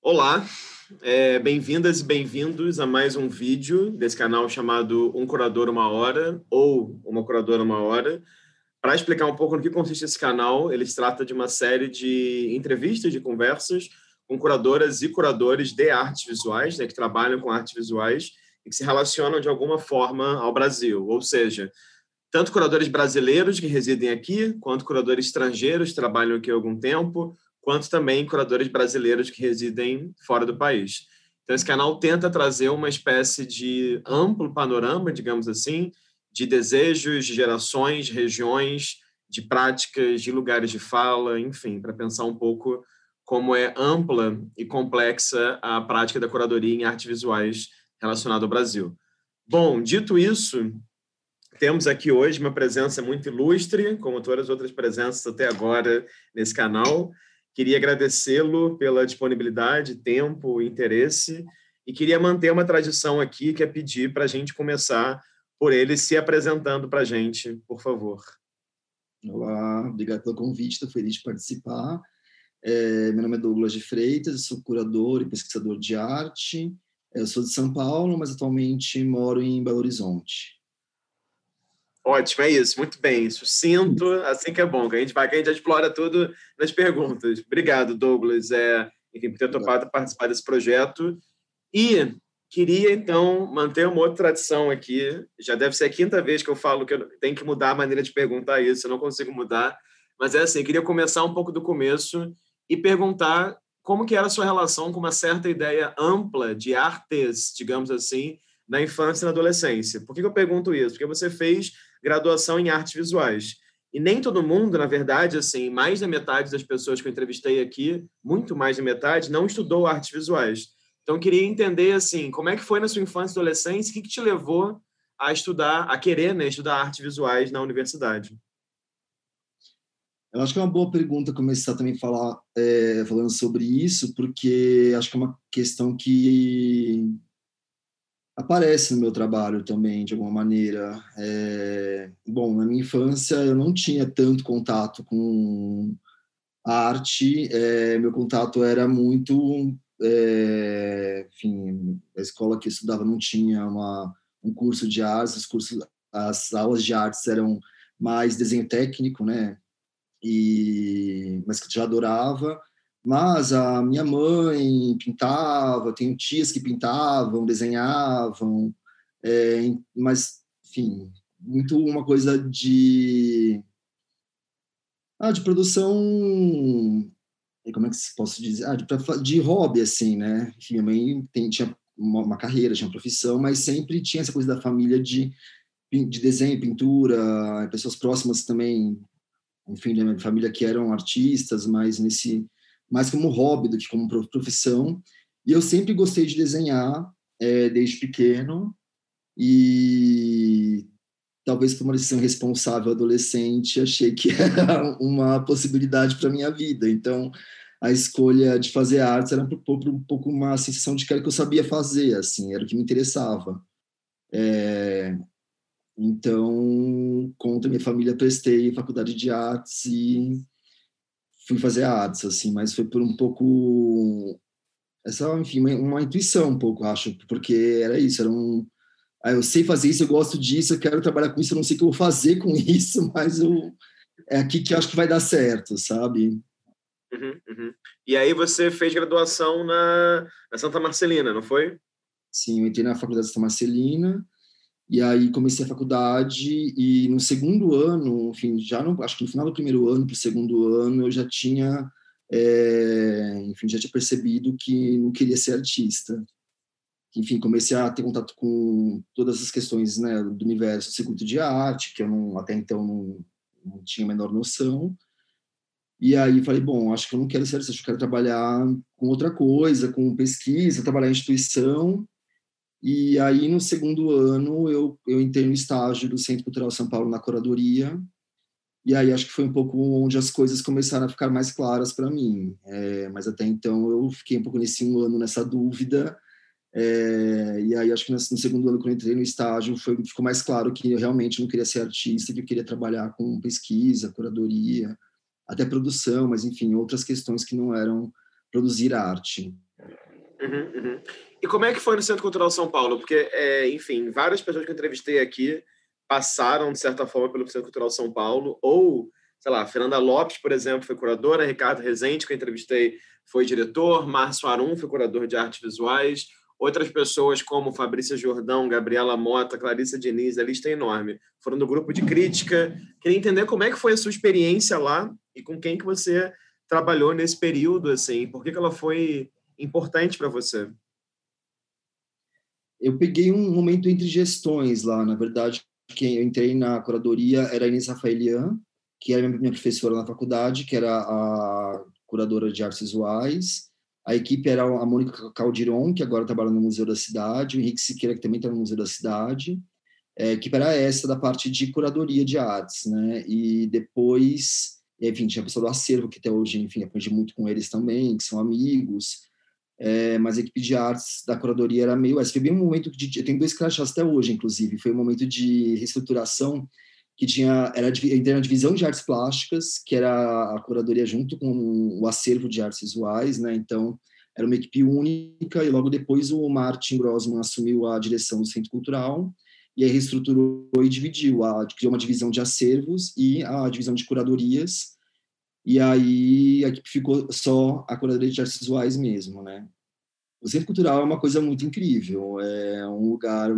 Olá, é, bem-vindas e bem-vindos a mais um vídeo desse canal chamado Um Curador Uma Hora ou Uma Curadora Uma Hora. Para explicar um pouco no que consiste esse canal, ele se trata de uma série de entrevistas, de conversas com curadoras e curadores de artes visuais, né, que trabalham com artes visuais e que se relacionam de alguma forma ao Brasil. Ou seja, tanto curadores brasileiros que residem aqui, quanto curadores estrangeiros que trabalham aqui há algum tempo, quanto também curadores brasileiros que residem fora do país. Então, esse canal tenta trazer uma espécie de amplo panorama, digamos assim, de desejos, de gerações, regiões, de práticas, de lugares de fala, enfim, para pensar um pouco como é ampla e complexa a prática da curadoria em artes visuais relacionada ao Brasil. Bom, dito isso, temos aqui hoje uma presença muito ilustre, como todas as outras presenças até agora nesse canal. Queria agradecê-lo pela disponibilidade, tempo, interesse e queria manter uma tradição aqui que é pedir para a gente começar por ele se apresentando para a gente, por favor. Olá, obrigado pelo convite, estou feliz de participar. É, meu nome é Douglas de Freitas, sou curador e pesquisador de arte. Eu sou de São Paulo, mas atualmente moro em Belo Horizonte. Ótimo, é isso, muito bem. Sucinto, assim que é bom, que a gente vai, que a gente explora tudo nas perguntas. Obrigado, Douglas, é, enfim, por ter topado participar desse projeto. E queria, então, manter uma outra tradição aqui. Já deve ser a quinta vez que eu falo que eu tenho que mudar a maneira de perguntar isso, eu não consigo mudar. Mas é assim, queria começar um pouco do começo e perguntar como que era a sua relação com uma certa ideia ampla de artes, digamos assim, na infância e na adolescência. Por que eu pergunto isso? Porque você fez graduação em artes visuais. E nem todo mundo, na verdade, assim, mais da metade das pessoas que eu entrevistei aqui, muito mais da metade, não estudou artes visuais. Então, queria entender, assim, como é que foi na sua infância e adolescência, o que, que te levou a estudar, a querer né, estudar artes visuais na universidade? Eu acho que é uma boa pergunta começar também a falar, é, falando sobre isso, porque acho que é uma questão que aparece no meu trabalho também, de alguma maneira. É, bom, na minha infância eu não tinha tanto contato com arte, é, meu contato era muito. É, enfim, a escola que eu estudava não tinha uma, um curso de artes, os cursos, as aulas de artes eram mais desenho técnico, né? E, mas que eu já adorava. Mas a minha mãe pintava, tenho tias que pintavam, desenhavam, é, mas, enfim, muito uma coisa de. Ah, de produção. Como é que posso dizer? Ah, de, de hobby, assim, né? Minha mãe tem, tinha uma, uma, carreira, tinha uma profissão, mas sempre tinha essa coisa da família de, de desenho, pintura, pessoas próximas também, enfim, da minha família que eram artistas, mas nesse mais como hobby do que como profissão. E eu sempre gostei de desenhar é, desde pequeno e talvez por uma decisão responsável adolescente achei que era uma possibilidade para minha vida. Então a escolha de fazer artes era um pouco, um pouco uma sensação de que era o que eu sabia fazer, assim, era o que me interessava. É, então, contra minha família, prestei faculdade de artes e fui fazer artes, assim, mas foi por um pouco essa, enfim, uma, uma, intuição um pouco, acho, porque era isso, era um ah, eu sei fazer isso, eu gosto disso, eu quero trabalhar com isso, eu não sei o que eu vou fazer com isso, mas eu, é aqui que eu acho que vai dar certo, sabe? Uhum, uhum. E aí você fez graduação na, na Santa Marcelina, não foi? Sim, eu entrei na Faculdade Santa Marcelina, e aí comecei a faculdade e no segundo ano, enfim, já no, acho que no final do primeiro ano para o segundo ano eu já tinha, é, enfim, já tinha percebido que não queria ser artista. Enfim, comecei a ter contato com todas as questões né, do universo do circuito de arte, que eu não, até então não, não tinha a menor noção. E aí falei, bom, acho que eu não quero ser artista, acho que eu quero trabalhar com outra coisa, com pesquisa, trabalhar em instituição. E aí, no segundo ano, eu, eu entrei no estágio do Centro Cultural São Paulo na curadoria. E aí, acho que foi um pouco onde as coisas começaram a ficar mais claras para mim. É, mas até então, eu fiquei um pouco nesse um ano nessa dúvida. É, e aí, acho que no, segundo ano, quando eu entrei no estágio, foi, ficou mais claro que eu realmente não queria ser artista, que eu queria trabalhar com pesquisa, curadoria, até produção, mas enfim, outras questões que não eram produzir arte. Uhum, uhum. E como é que foi no Centro Cultural São Paulo? Porque, é, enfim, várias pessoas que eu entrevistei aqui passaram, de certa forma, pelo Centro Cultural São Paulo, ou, sei lá, Fernanda Lopes, por exemplo, foi curadora, Ricardo Rezende, que eu entrevistei, foi diretor, Márcio Arum foi curador de artes visuais, outras pessoas como Fabrícia Jordão, Gabriela Mota, Clarissa Diniz, a lista é enorme, foram do grupo de crítica. Queria entender como é que foi a sua experiência lá e com quem que você trabalhou nesse período, assim, por que, que ela foi importante para você? Eu peguei um momento entre gestões lá, na verdade, quem eu entrei na curadoria era a Inês Rafaelian, que era minha professora na faculdade, que era a curadora de artes visuais. A equipe era a Mônica Caldiron, que agora trabalha no Museu da Cidade, o Henrique Siqueira, que também está no Museu da Cidade. É, a equipe era essa da parte de curadoria de artes, né? E depois, enfim, tinha a pessoa do acervo, que até hoje, enfim, aprendi muito com eles também, que são amigos é, mas a equipe de artes da curadoria era meio. Esse foi bem um momento de. Eu tenho dois crachás até hoje, inclusive. Foi um momento de reestruturação que tinha. Era a divisão de artes plásticas, que era a curadoria junto com o acervo de artes visuais, né? Então, era uma equipe única, e logo depois o Martin Grossman assumiu a direção do Centro Cultural, e aí reestruturou e dividiu, a, criou uma divisão de acervos e a divisão de curadorias e aí a equipe ficou só a curadoria de artes visuais mesmo, né? O Centro Cultural é uma coisa muito incrível, é um lugar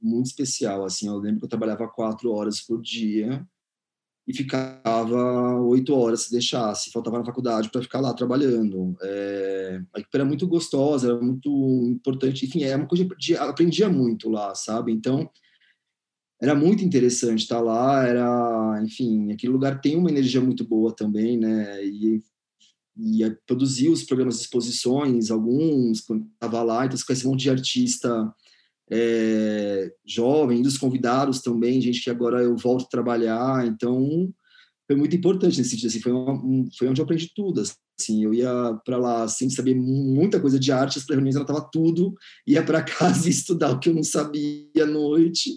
muito especial, assim, eu lembro que eu trabalhava quatro horas por dia e ficava oito horas se deixasse, faltava na faculdade para ficar lá trabalhando. É, a equipe era muito gostosa, era muito importante, enfim, é uma coisa de aprendia muito lá, sabe? Então, era muito interessante estar lá, era, enfim, aquele lugar tem uma energia muito boa também, né? E, e produzia os programas de exposições, alguns, quando estava lá, então você conhece um monte de artista é, jovem, dos convidados também, gente que agora eu volto a trabalhar, então foi muito importante nesse sentido, assim, foi, um, foi onde eu aprendi tudo, assim, eu ia para lá sem saber muita coisa de arte, as reuniões anotava tudo, ia para casa estudar o que eu não sabia à noite,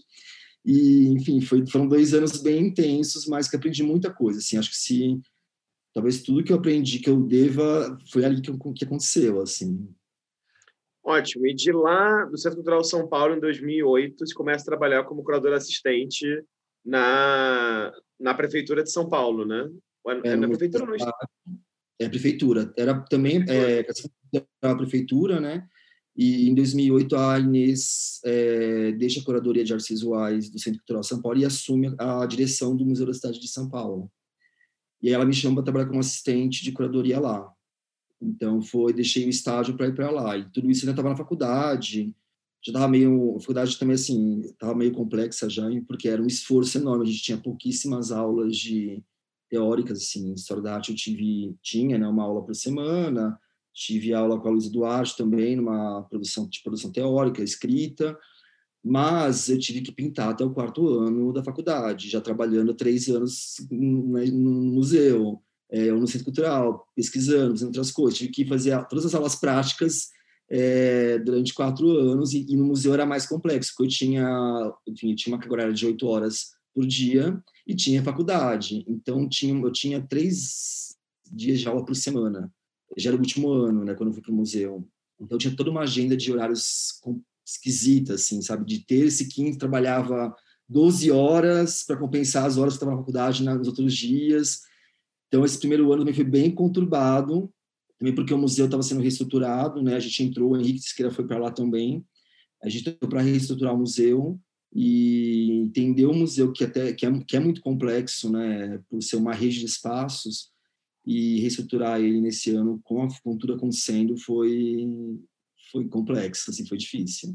e, enfim, foi, foram dois anos bem intensos, mas que aprendi muita coisa. Assim, acho que se talvez tudo que eu aprendi que eu deva foi ali que, que aconteceu, assim. Ótimo. E de lá, do Centro Cultural São Paulo, em 2008, você começa a trabalhar como curador assistente na, na prefeitura de São Paulo, né? É, é na prefeitura não É a prefeitura. Era também é, a prefeitura, né? E em 2008 a Inês é, deixa a curadoria de artes visuais do Centro Cultural São Paulo e assume a direção do Museu da Cidade de São Paulo. E aí ela me chama para trabalhar como assistente de curadoria lá. Então foi, deixei o estágio para ir para lá. E tudo isso ainda estava na faculdade. Já estava meio, a faculdade também assim, estava meio complexa já, porque era um esforço enorme. A gente tinha pouquíssimas aulas de teóricas assim, história da arte eu tive tinha, né, uma aula por semana Tive aula com a Luísa Duarte também, numa produção de produção teórica, escrita, mas eu tive que pintar até o quarto ano da faculdade, já trabalhando três anos no museu, é, ou no centro cultural, pesquisando, fazendo outras coisas. Tive que fazer todas as aulas práticas é, durante quatro anos, e, e, no museu era mais complexo, porque eu tinha, enfim, eu tinha uma carga horária de oito horas por dia e tinha faculdade. Então, tinha, eu tinha três dias de aula por semana já era o último ano, né, quando eu fui para o museu. Então tinha toda uma agenda de horários esquisita, assim, sabe? De terça e quinta trabalhava 12 horas para compensar as horas que estava na faculdade nos outros dias. Então esse primeiro ano também foi bem conturbado, também porque o museu estava sendo reestruturado, né? A gente entrou, o Henrique Siqueira foi para lá também. A gente entrou para reestruturar o museu e entender o museu que até que é, que é muito complexo, né? Por ser uma rede de espaços e reestruturar ele nesse ano com a cultura acontecendo foi foi complexo, assim, foi difícil.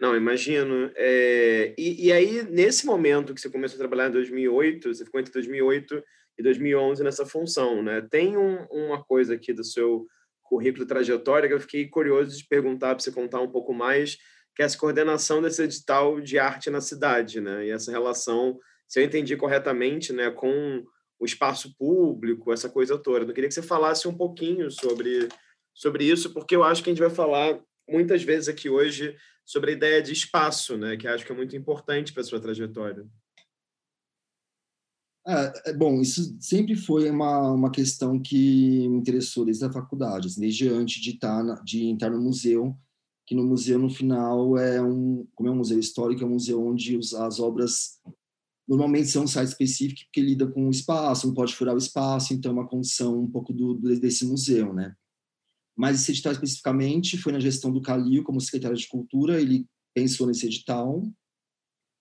Não, imagino. É, e, e, aí, nesse momento que você começou a trabalhar em 2008, você ficou entre 2008 e 2011 nessa função, né? Tem um, uma coisa aqui do seu currículo trajetória que eu fiquei curioso de perguntar para você contar um pouco mais, que é essa coordenação desse edital de arte na cidade, né? E essa relação, se eu entendi corretamente, né, com o espaço público, essa coisa toda. Eu queria que você falasse um pouquinho sobre, sobre isso, porque eu acho que a gente vai falar muitas vezes aqui hoje sobre a ideia de espaço, né, que acho que é muito importante para a sua trajetória. É, é, bom, isso sempre foi uma, uma questão que me interessou desde a faculdade, assim, desde antes de, estar tá na, de entrar no museu, que no museu, no final, é um, como é um museu histórico, é um museu onde os, as obras normalmente são um site específico porque lida com o espaço, não pode furar o espaço, então é uma condição um pouco do, desse museu, né? Mas esse edital especificamente foi na gestão do Calil como secretário de Cultura, ele pensou nesse edital,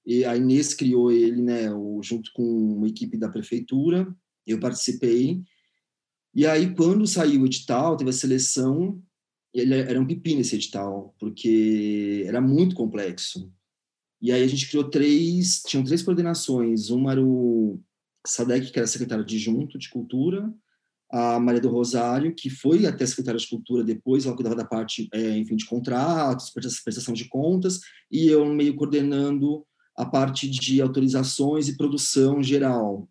e a Inês criou ele, né, junto com uma equipe da prefeitura, eu participei, e aí quando saiu o edital, teve a seleção, ele era um pepino esse edital, porque era muito complexo. E aí a gente criou três, tinham três coordenações, uma era o Sadek, que era secretário adjunto de cultura, a Maria do Rosário, que foi até secretária de Cultura depois, ela cuidava da parte, é, enfim, de contratos, prestação de contas, e eu meio coordenando a parte de autorizações e produção geral.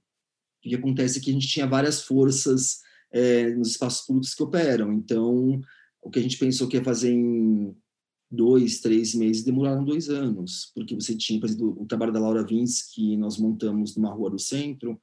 O que acontece é que a gente tinha várias forças é, nos espaços públicos que operam, então o que a gente pensou que ia fazer em dois, três meses, demoraram dois anos, porque você tinha, por exemplo, o trabalho da Laura Vins, que nós montamos numa rua do centro,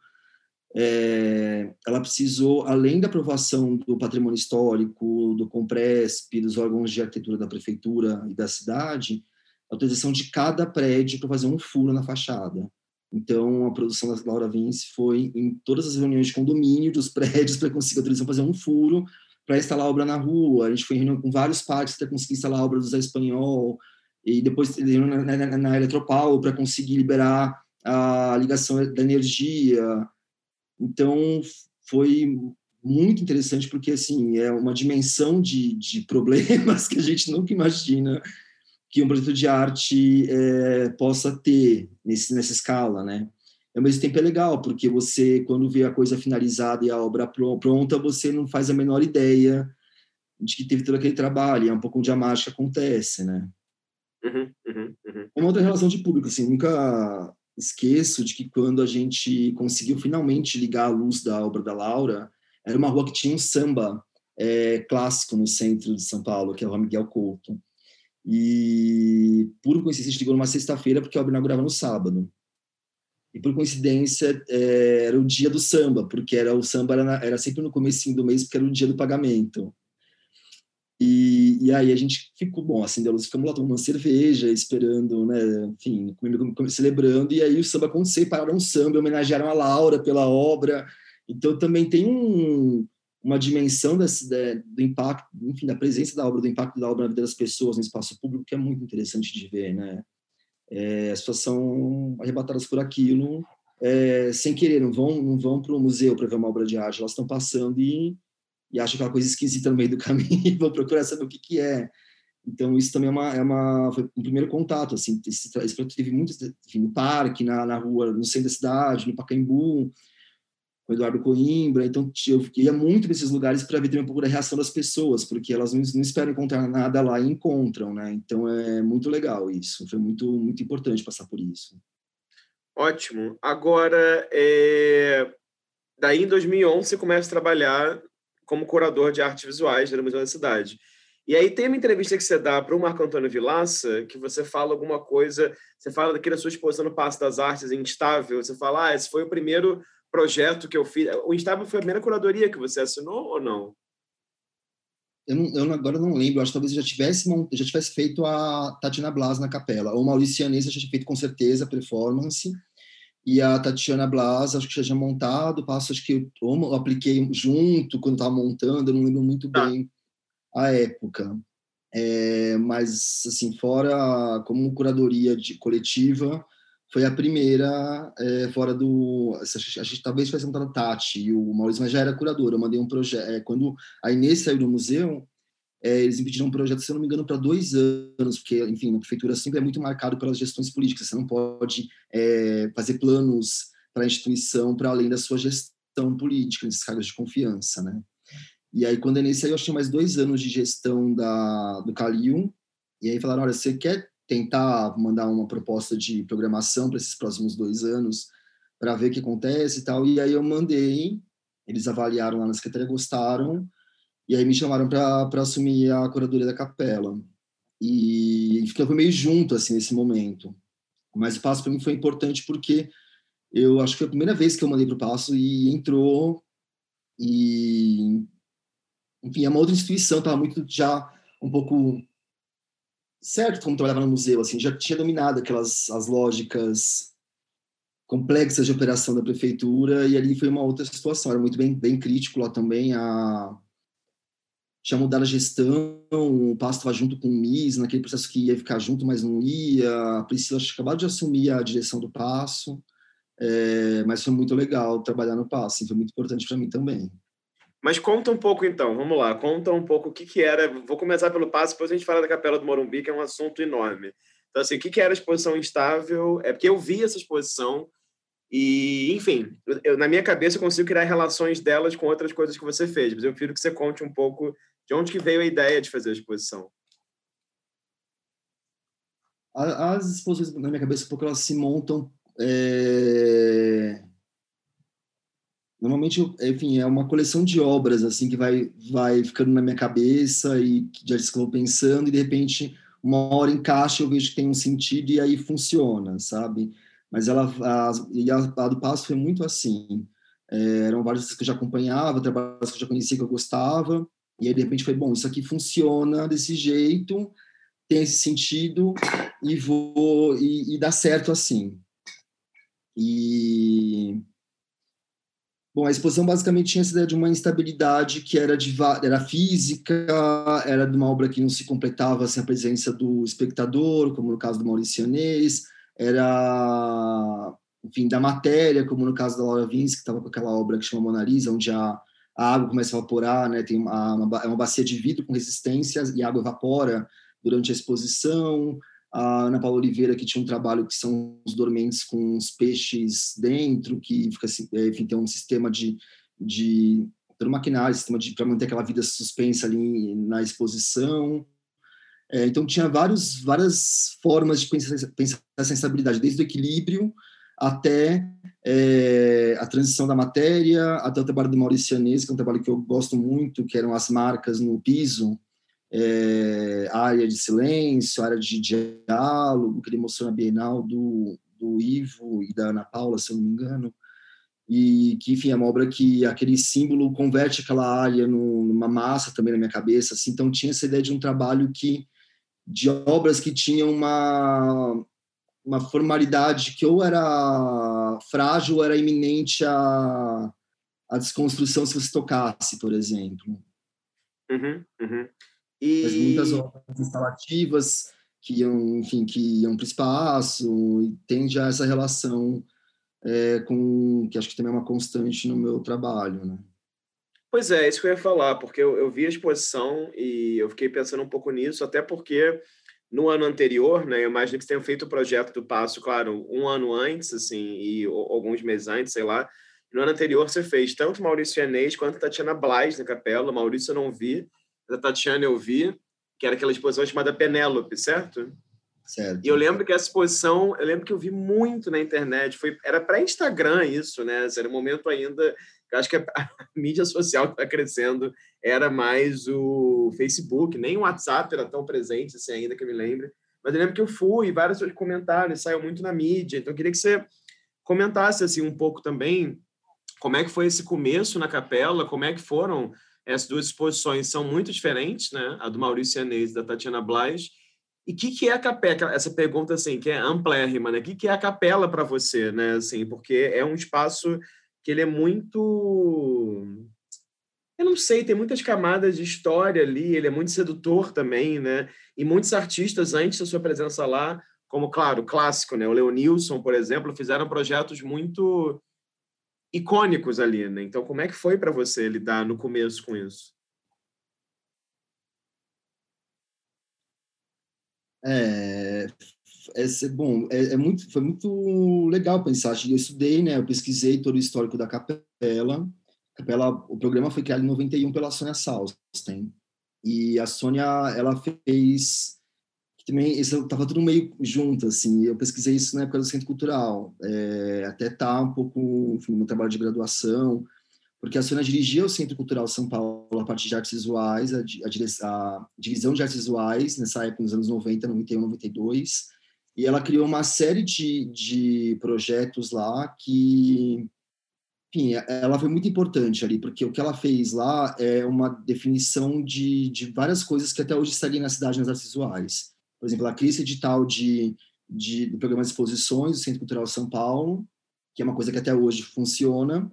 é, ela precisou, além da aprovação do patrimônio histórico, do Compresp, dos órgãos de arquitetura da prefeitura e da cidade, autorização de cada prédio para fazer um furo na fachada. Então, a produção da Laura Vince foi em todas as reuniões de condomínio dos prédios para conseguir autorização para fazer um furo para instalar obra na rua. A gente foi em reunião com vários parques para conseguir instalar obra do Zé Espanhol, e depois na, na, na Eletropaulo para conseguir liberar a ligação da energia. Então, foi muito interessante porque, assim, é uma dimensão de, de problemas que a gente nunca imagina que um projeto de arte é, possa ter nesse, nessa escala, né? Ao mesmo tempo é legal, porque você, quando vê a coisa finalizada e a obra pronta, você não faz a menor ideia de que teve todo aquele trabalho, é um pouco onde a mágica acontece, né? Uhum, uhum, uhum. É uma outra relação de público, assim, nunca esqueço de que quando a gente conseguiu finalmente ligar a luz da obra da Laura, era uma rua que tinha um samba é, clássico no centro de São Paulo, que é o Miguel Couto. E, por coincidência, a gente ligou numa sexta-feira, porque a obra inaugurava no sábado. E, por coincidência, é, era o dia do samba, porque era o samba era, na, era sempre no começo do mês, porque era o dia do pagamento. E, e aí a gente ficou, bom, assim, a luz, ficamos lá tomando uma cerveja, esperando, né, enfim, celebrando, e aí o samba aconteceu, pararam um samba, homenagearam a Laura pela obra, então também tem um, uma dimensão desse, do impacto, enfim, da presença da obra, do impacto da obra na vida das pessoas no espaço público, que é muito interessante de ver, né? É, as pessoas são arrebatadas por aquilo é, sem querer, não vão, não vão para o museu para ver uma obra de arte, elas estão passando e, e acham aquela coisa esquisita no meio do caminho e vão procurar saber o que, que é. Então, isso também é uma, é uma foi um primeiro contato, assim, esse, projeto teve muito, enfim, no parque, na, na rua, no centro da cidade, no Pacaembu, com o Eduardo Coimbra, então eu ia muito nesses lugares para ver também um pouco da reação das pessoas, porque elas não, não, esperam encontrar nada lá e encontram, né? Então é muito legal isso, foi muito muito importante passar por isso. Ótimo. Agora, é... daí em 2011 você começa a trabalhar como curador de artes visuais no Museu da Cidade. E aí tem uma entrevista que você dá para o Marco Antônio Vilaça, que você fala alguma coisa, você fala daquela sua exposição no Passo das Artes Instável, você fala, ah, esse foi o primeiro projeto que eu fiz. O Instável foi a primeira curadoria que você assinou ou não? Eu, não, eu agora não lembro, acho que talvez eu já tivesse, já tivesse feito a Tatiana Blas na capela, ou Maurício Anesa já tinha feito com certeza a performance, e a Tatiana Blas, acho que já tinha montado, passo, acho que eu, eu apliquei junto quando estava montando, eu não lembro muito tá. bem a época. É, mas, assim, fora como curadoria de coletiva, foi a primeira é, fora do. A gente talvez fosse a Tati e o Maurício, mas já era curador. Eu mandei um projeto. É, quando a Inês saiu do museu, é, eles me pediram um projeto, se eu não me engano, para dois anos, porque, enfim, a prefeitura sempre é muito marcado pelas gestões políticas. Você não pode fazer planos para a instituição para além da sua gestão política, nesses cargos de confiança, né? E aí, quando a Inês saiu, eu tinha mais dois anos de gestão da, do Calil, e aí falaram, olha, você quer tentar mandar uma proposta de programação para esses próximos dois anos para ver o que acontece e tal. E aí eu mandei, eles avaliaram lá na secretaria, gostaram, e aí me chamaram para assumir a curadoria da capela. E ficava meio junto, assim, nesse momento. Mas o passo para mim foi importante porque eu acho que foi a primeira vez que eu mandei para o Passo e entrou e enfim, é uma outra instituição, estava muito já um pouco certo como trabalhava no museu, assim, já tinha dominado aquelas as lógicas complexas de operação da prefeitura e ali foi uma outra situação, era muito bem, bem crítico lá também, a tinha mudado a gestão, o Pasto estava junto com o MIS, naquele processo que ia ficar junto, mas não ia, a Priscila acabado de assumir a direção do Passo, é, mas foi muito legal trabalhar no Passo, assim, foi muito importante para mim também. Mas conta um pouco então, vamos lá, conta um pouco o que, que era. Vou começar pelo passo, depois a gente fala da Capela do Morumbi, que é um assunto enorme. Então, assim, o que, que era a exposição instável? É porque eu vi essa exposição e, enfim, eu, na minha cabeça eu consigo criar relações delas com outras coisas que você fez, mas eu prefiro que você conte um pouco de onde que veio a ideia de fazer a exposição. As exposições, na minha cabeça, pouco elas se montam é Normalmente, enfim, é uma coleção de obras assim que vai vai ficando na minha cabeça e já estou pensando e de repente uma hora encaixa, eu vejo que tem um sentido e aí funciona, sabe? Mas ela a, e a, a do Passo foi muito assim. É, eram várias que eu já acompanhava, trabalhos que eu já conhecia que eu gostava e aí de repente foi bom, isso aqui funciona desse jeito, tem esse sentido e vou e, e dá certo assim. E Bom, a exposição basicamente tinha essa ideia de uma instabilidade que era, de, era física, era de uma obra que não se completava sem a presença do espectador, como no caso do Mauricianês, era, enfim, da matéria, como no caso da Laura Vinci, que estava com aquela obra que chama Mona Lisa, onde a, a água começa a evaporar, né? Tem uma, uma, é uma bacia de vidro com resistências e a água evapora durante a exposição a Ana Paula Oliveira, que tinha um trabalho que são os dormentes com os peixes dentro, que fica, assim, é, enfim, tem um sistema de, de todo maquinário, sistema para manter aquela vida suspensa ali na exposição. É, então, tinha vários, várias formas de pensar, pensar essa instabilidade, desde o equilíbrio até é, a transição da matéria, até o trabalho do Maurício Anês, que é um trabalho que eu gosto muito, que eram as marcas no piso, é, área de silêncio, área de diálogo, que ele mostrou na Bienal do, do Ivo e da Ana Paula, se eu não me engano, e que, enfim, é uma obra que aquele símbolo converte aquela área numa massa também na minha cabeça, assim, então tinha essa ideia de um trabalho que, de obras que tinham uma, uma formalidade que ou era frágil ou era iminente a, a desconstrução se você tocasse, por exemplo. Uhum, uhum. E... Mas muitas obras instalativas que iam, enfim, que iam para o espaço, e tem já essa relação é, com, que acho que também é uma constante no meu trabalho, né? Pois é, isso que eu ia falar, porque eu, eu vi a exposição e eu fiquei pensando um pouco nisso, até porque no ano anterior, né, eu imagino que você tenha feito o projeto do Passo, claro, um ano antes, assim, e alguns meses antes, sei lá. No ano anterior você fez tanto Maurício Yanês quanto Tatiana Blais na capela. Maurício eu não vi, da Tatiana eu vi, que era aquela exposição chamada Penélope, certo? Certo. E eu lembro que essa exposição, eu lembro que eu vi muito na internet, foi era para Instagram isso, né? Era um momento ainda, eu acho que a, a mídia social está crescendo, era mais o Facebook, nem o WhatsApp era tão presente assim ainda que eu me lembre. Mas eu lembro que eu fui, vários comentários, saiu muito na mídia. Então eu queria que você comentasse assim um pouco também como é que foi esse começo na capela, como é que foram essas duas exposições são muito diferentes, né? A do Maurício Anês e da Tatiana Blas. E o que, que é a capela? Essa pergunta, assim, que é amplérrima, né? O que, que é a capela para você, né? Assim, porque é um espaço que ele é muito... Eu não sei, tem muitas camadas de história ali, ele é muito sedutor também, né? E muitos artistas, antes da sua presença lá, como, claro, clássico, né? O Leonilson, por exemplo, fizeram projetos muito icônicos ali, né? Então, como é que foi para você lidar no começo com isso? É, é bom, é, é, muito, foi muito legal pensar. Eu estudei, né? Eu pesquisei todo o histórico da capela. capela o programa foi criado em 91 pela Sônia Salsten. E a Sônia, ela fez também estava tudo meio junto assim eu pesquisei isso na época do centro cultural é, até tá um pouco enfim, no trabalho de graduação porque a Sônia dirigia o Centro Cultural São Paulo a parte de artes visuais a, a, a divisão de artes visuais nessa época nos anos 90 91 92 E ela criou uma série de, de projetos lá que, enfim, ela foi muito importante ali, porque o que ela fez lá é uma definição de, de várias coisas que até hoje seguem na cidade nas artes visuais. Por exemplo, cria esse edital de, de, do programa de exposições do Centro Cultural São Paulo, que é uma coisa que até hoje funciona.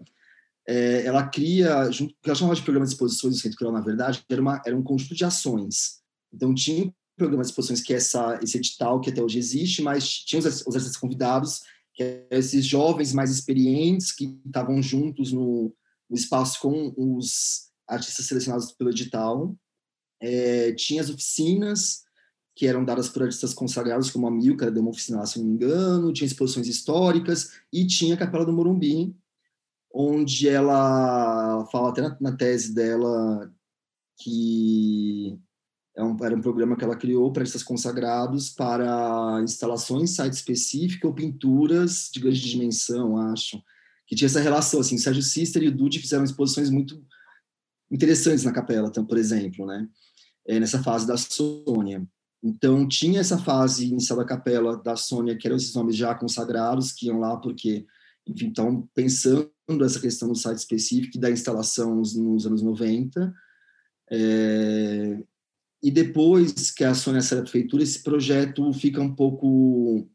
É, ela cria, junto, ela chamava de programa de exposições do Centro Cultural, na verdade, era, uma, era um conjunto de ações. Então, tinha programa de exposições, que é essa, esse edital que até hoje existe, mas tinha os, os artistas convidados, que eram esses jovens mais experientes que estavam juntos no, no espaço com os artistas selecionados pelo edital. É, tinha as oficinas, que eram dadas por artistas consagrados, como a Milka, deu uma oficina se não me engano, tinha exposições históricas, e tinha a Capela do Morumbi, onde ela fala até na, na tese dela que é um, era um programa que ela criou para artistas consagrados para instalações, site específico ou pinturas de grande dimensão, acho. Que tinha essa relação, assim, o Sérgio Sister e o Dude fizeram exposições muito interessantes na capela, por exemplo, né? É, nessa fase da Sônia. Então, tinha essa fase inicial da capela da Sônia, que eram esses nomes já consagrados, que iam lá porque, enfim, estão pensando essa questão do site específico e da instalação nos, nos anos 90. É, e depois que a Sônia sai da prefeitura, esse projeto fica um pouco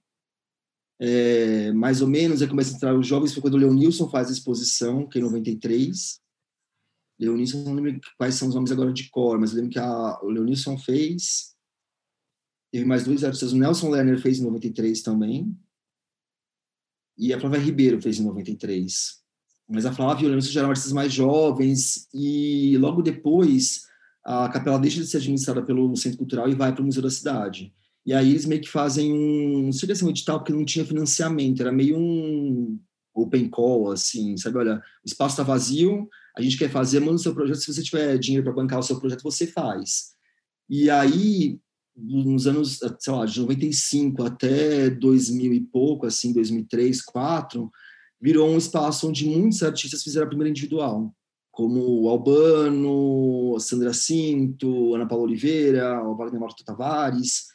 é, mais ou menos, aí começa a entrar os jovens, foi quando o Leonilson faz a exposição, que é em 93. Leonilson, não lembro quais são os nomes agora de cor, mas eu lembro que a, o Leonilson fez, teve mais dois artistas, o Nelson Lerner fez em 93 também, e a Flávia Ribeiro fez em 93. Mas a Flávia e o já eram artistas mais jovens, e logo depois a capela deixa de ser administrada pelo Centro Cultural e vai para o Museu da Cidade. E aí eles meio que fazem um, não seria assim um edital porque não tinha financiamento, era meio um open call, assim, sabe? Olha, o espaço está vazio, a gente quer fazer, manda o seu projeto, se você tiver dinheiro para bancar o seu projeto, você faz. E aí, nos anos, sei lá, de 95 até 2000 e pouco, assim, 2003, 2004, virou um espaço onde muitos artistas fizeram a primeira individual como Albano, Sandra Cinto, Ana Paula Oliveira, o Wagner Tavares.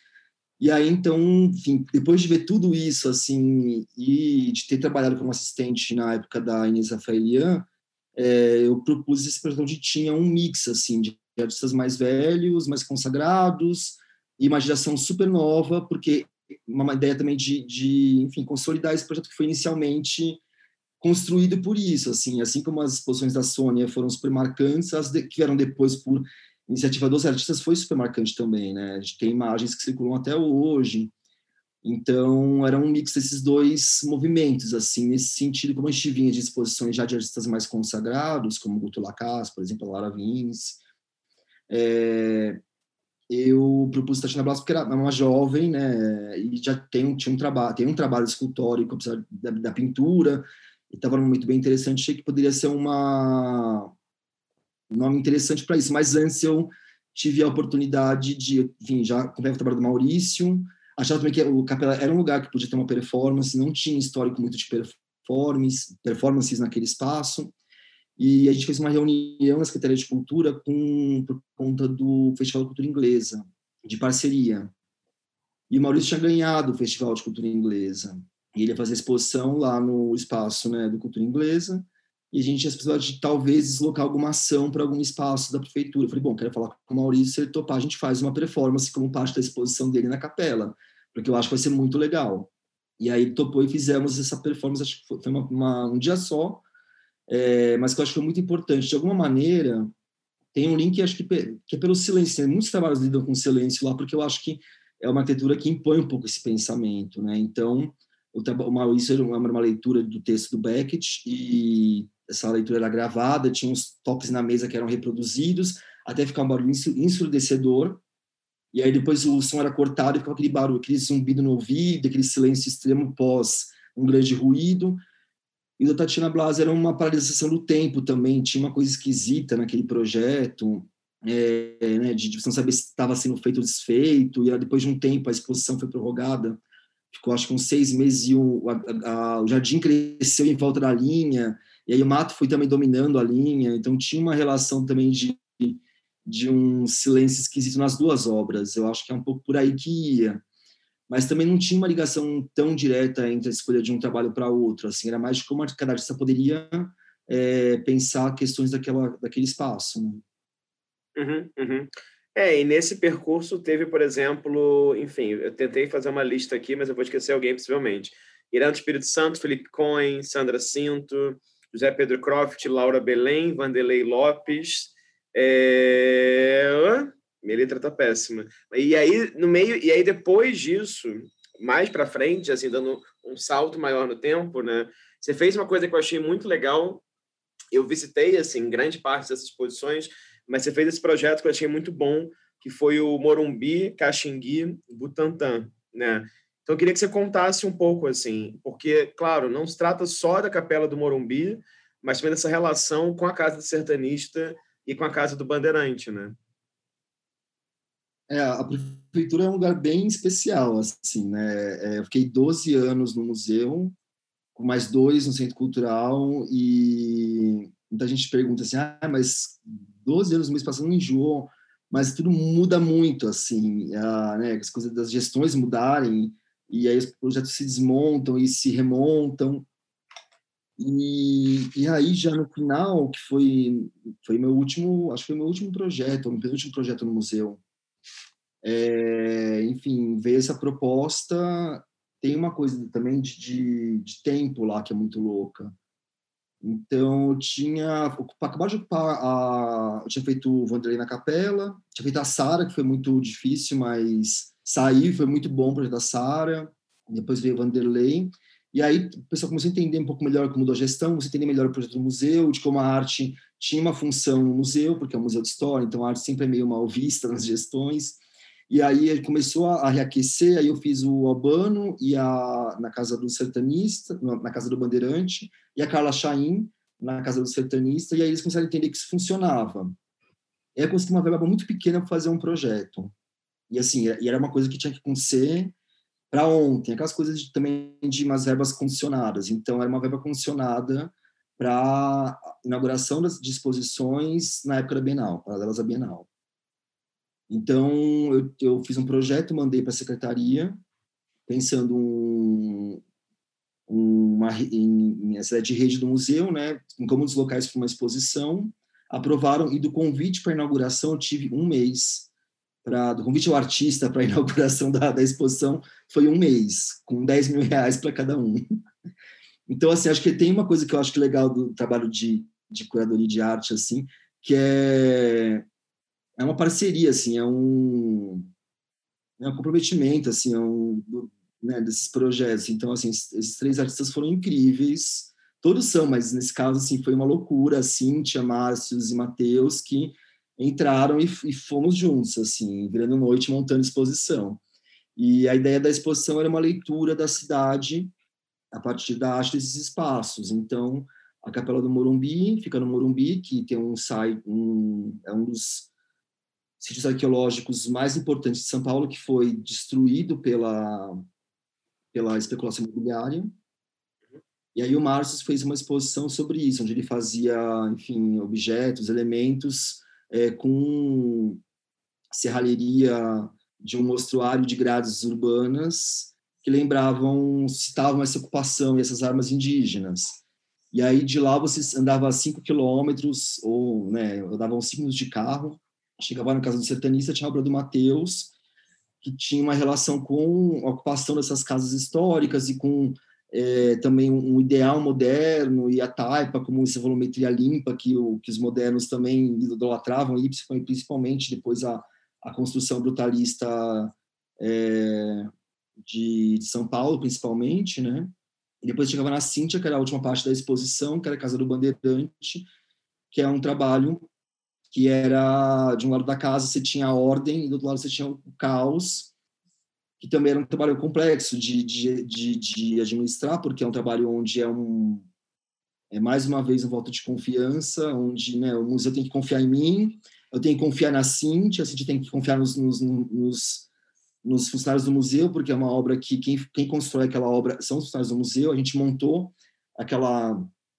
E aí, então, enfim, depois de ver tudo isso, assim, e de ter trabalhado como assistente na época da Inês Rafaelian, é, eu propus esse projeto onde tinha um mix, assim, de artistas mais velhos, mais consagrados, e uma geração super nova, porque uma ideia também de, de enfim, consolidar esse projeto que foi inicialmente construído por isso, assim, assim como as exposições da Sônia foram super marcantes, as de, que vieram depois por iniciativa dos artistas foi super marcante também, né? A gente tem imagens que circulam até hoje. Então, era um mix desses dois movimentos, assim, nesse sentido, como a gente vinha de exposições já de artistas mais consagrados, como Guto Lacaz, por exemplo, a Lara Vins. É, eu propus Tatiana Blas porque era uma jovem, né, e já tem, tinha um trabalho, tem um trabalho escultórico, da, da pintura, estava num momento bem interessante, achei que poderia ser uma um nome interessante para isso. Mas antes eu tive a oportunidade de, enfim, já acompanhei o trabalho do Maurício, achava também que o Capela era um lugar que podia ter uma performance, não tinha histórico muito de performance, performances naquele espaço, e a gente fez uma reunião na Secretaria de Cultura com, por conta do Festival de Cultura Inglesa, de parceria. E o Maurício tinha ganhado o Festival de Cultura Inglesa. E ele ia fazer exposição lá no espaço né, do Cultura Inglesa, e a gente tinha possibilidade de talvez deslocar alguma ação para algum espaço da prefeitura. Eu falei, bom, quero falar com o Maurício, se ele topar, a gente faz uma performance como parte da exposição dele na capela, porque eu acho que vai ser muito legal. E aí ele topou e fizemos essa performance, acho que foi uma, uma, um dia só, é, mas que eu acho que foi muito importante. De alguma maneira, tem um link, acho que, que é pelo silêncio. Muitos trabalhos lidam com silêncio lá, porque eu acho que é uma arquitetura que impõe um pouco esse pensamento, né? Então, o Maurício era uma leitura do texto do Beckett e essa leitura era gravada, tinha uns toques na mesa que eram reproduzidos, até ficar um barulho ensurdecedor, e aí depois o som era cortado e ficava aquele barulho, aquele zumbido no ouvido, aquele silêncio extremo pós um grande ruído. E da Tatiana Blas era uma paralisação do tempo também, tinha uma coisa esquisita naquele projeto, é, né, de, de não saber se estava sendo feito ou desfeito, e depois de um tempo a exposição foi prorrogada ficou acho que uns seis meses e o, a, a, o jardim cresceu em volta da linha, e aí o mato foi também dominando a linha, então tinha uma relação também de, de um silêncio esquisito nas duas obras, eu acho que é um pouco por aí que ia. Mas também não tinha uma ligação tão direta entre a escolha de um trabalho para outro, assim, era mais de como cada artista poderia é, pensar questões daquela, daquele espaço. Né? Uhum, uhum. É, e nesse percurso teve, por exemplo, enfim, eu tentei fazer uma lista aqui, mas eu vou esquecer alguém possivelmente. Irã do Espírito Santo, Felipe Cohen, Sandra Cinto, José Pedro Croft, Laura Belém, Vanderlei Lopes. É... Minha letra tá péssima. E aí, no meio, e aí depois disso, mais para frente, assim, dando um salto maior no tempo, né? Você fez uma coisa que eu achei muito legal. Eu visitei, assim, grande parte dessas exposições, mas você fez esse projeto que eu achei muito bom, que foi o Morumbi, Caxingui, Butantã, né? Então, eu queria que você contasse um pouco, assim, porque, claro, não se trata só da Capela do Morumbi, mas também dessa relação com a Casa do Sertanista e com a Casa do Bandeirante, né? É, a prefeitura é um lugar bem especial, assim, né? É, eu fiquei 12 anos no museu, com mais dois no Centro Cultural, e muita gente pergunta assim, ah, mas 12 anos no mês passado não enjoou, mas tudo muda muito, assim, a, né, as coisas das gestões mudarem, e aí os projetos se desmontam e se remontam. E, e aí já no final, que foi foi meu último, acho que foi meu último projeto, meu penúltimo projeto no museu. É, enfim, veio essa proposta, tem uma coisa também de, de, de tempo lá que é muito louca. Então, eu tinha acabado de ocupar a. Eu tinha feito o Vanderlei na Capela, tinha feito a Sara, que foi muito difícil, mas saí, foi muito bom projeto da Sara. Depois veio o Vanderlei. E aí o pessoal começou a entender um pouco melhor como mudou a gestão, a entender melhor o projeto do museu, de como a arte tinha uma função no museu, porque é um museu de história, então a arte sempre é meio mal vista nas gestões. E aí ele começou a reaquecer, aí eu fiz o Albano e a na casa do sertanista, na casa do bandeirante, e a Carla Chaim na casa do sertanista, e aí eles começaram a entender que isso funcionava. E eu consegui uma verba muito pequena para fazer um projeto. E assim, e era uma coisa que tinha que acontecer para ontem, aquelas coisas de, também de umas verbas condicionadas. Então era uma verba condicionada para inauguração das disposições na época da Bienal, paralelas à Bienal. Então, eu, eu fiz um projeto, mandei para a secretaria, pensando um, uma, em, cidade de rede do museu, né, em como dos locais para uma exposição, aprovaram, e do convite para inauguração eu tive um mês, pra, do convite ao artista para a inauguração da, da exposição foi um mês, com 10 mil reais para cada um. Então, assim, acho que tem uma coisa que eu acho que é legal do trabalho de, de curadoria de arte, assim, que é é uma parceria, assim, é um, é um comprometimento, assim, é um, né, desses projetos. Então, assim, esses três artistas foram incríveis, todos são, mas nesse caso, assim, foi uma loucura, Cíntia, Márcios e Matheus, que entraram e, e fomos juntos, assim, virando noite, montando exposição. E a ideia da exposição era uma leitura da cidade a partir da arte desses espaços. Então, a Capela do Morumbi fica no Morumbi, que tem um site, um, é um dos sítios arqueológicos mais importantes de São Paulo, que foi destruído pela, pela especulação imobiliária. E aí o Márcio fez uma exposição sobre isso, onde ele fazia, enfim, objetos, elementos é, com serralheria de um mostruário de grades urbanas que lembravam, citavam essa ocupação e essas armas indígenas. E aí de lá você andava 5 quilômetros, ou né, andava uns 5 minutos de carro, chegava na casa do sertanista, tinha a obra do Mateus, que tinha uma relação com a ocupação dessas casas históricas e com é, também um ideal moderno e a taipa como essa volumetria limpa que, o, que os modernos também idolatravam, e principalmente depois a, a construção brutalista é, de, de, São Paulo, principalmente, né? E depois chegava na Cíntia, que era a última parte da exposição, que era a Casa do Bandeirante, que é um trabalho que era de um lado da casa você tinha a ordem e do outro lado você tinha o caos, que também era um trabalho complexo de, de, de, de administrar, porque é um trabalho onde é um é mais uma vez um voto de confiança, onde né, o museu tem que confiar em mim, eu tenho que confiar na Cintia, a Cintia tem que confiar nos, nos, nos, nos funcionários do museu, porque é uma obra que quem, quem constrói aquela obra são os funcionários do museu, a gente montou aquela,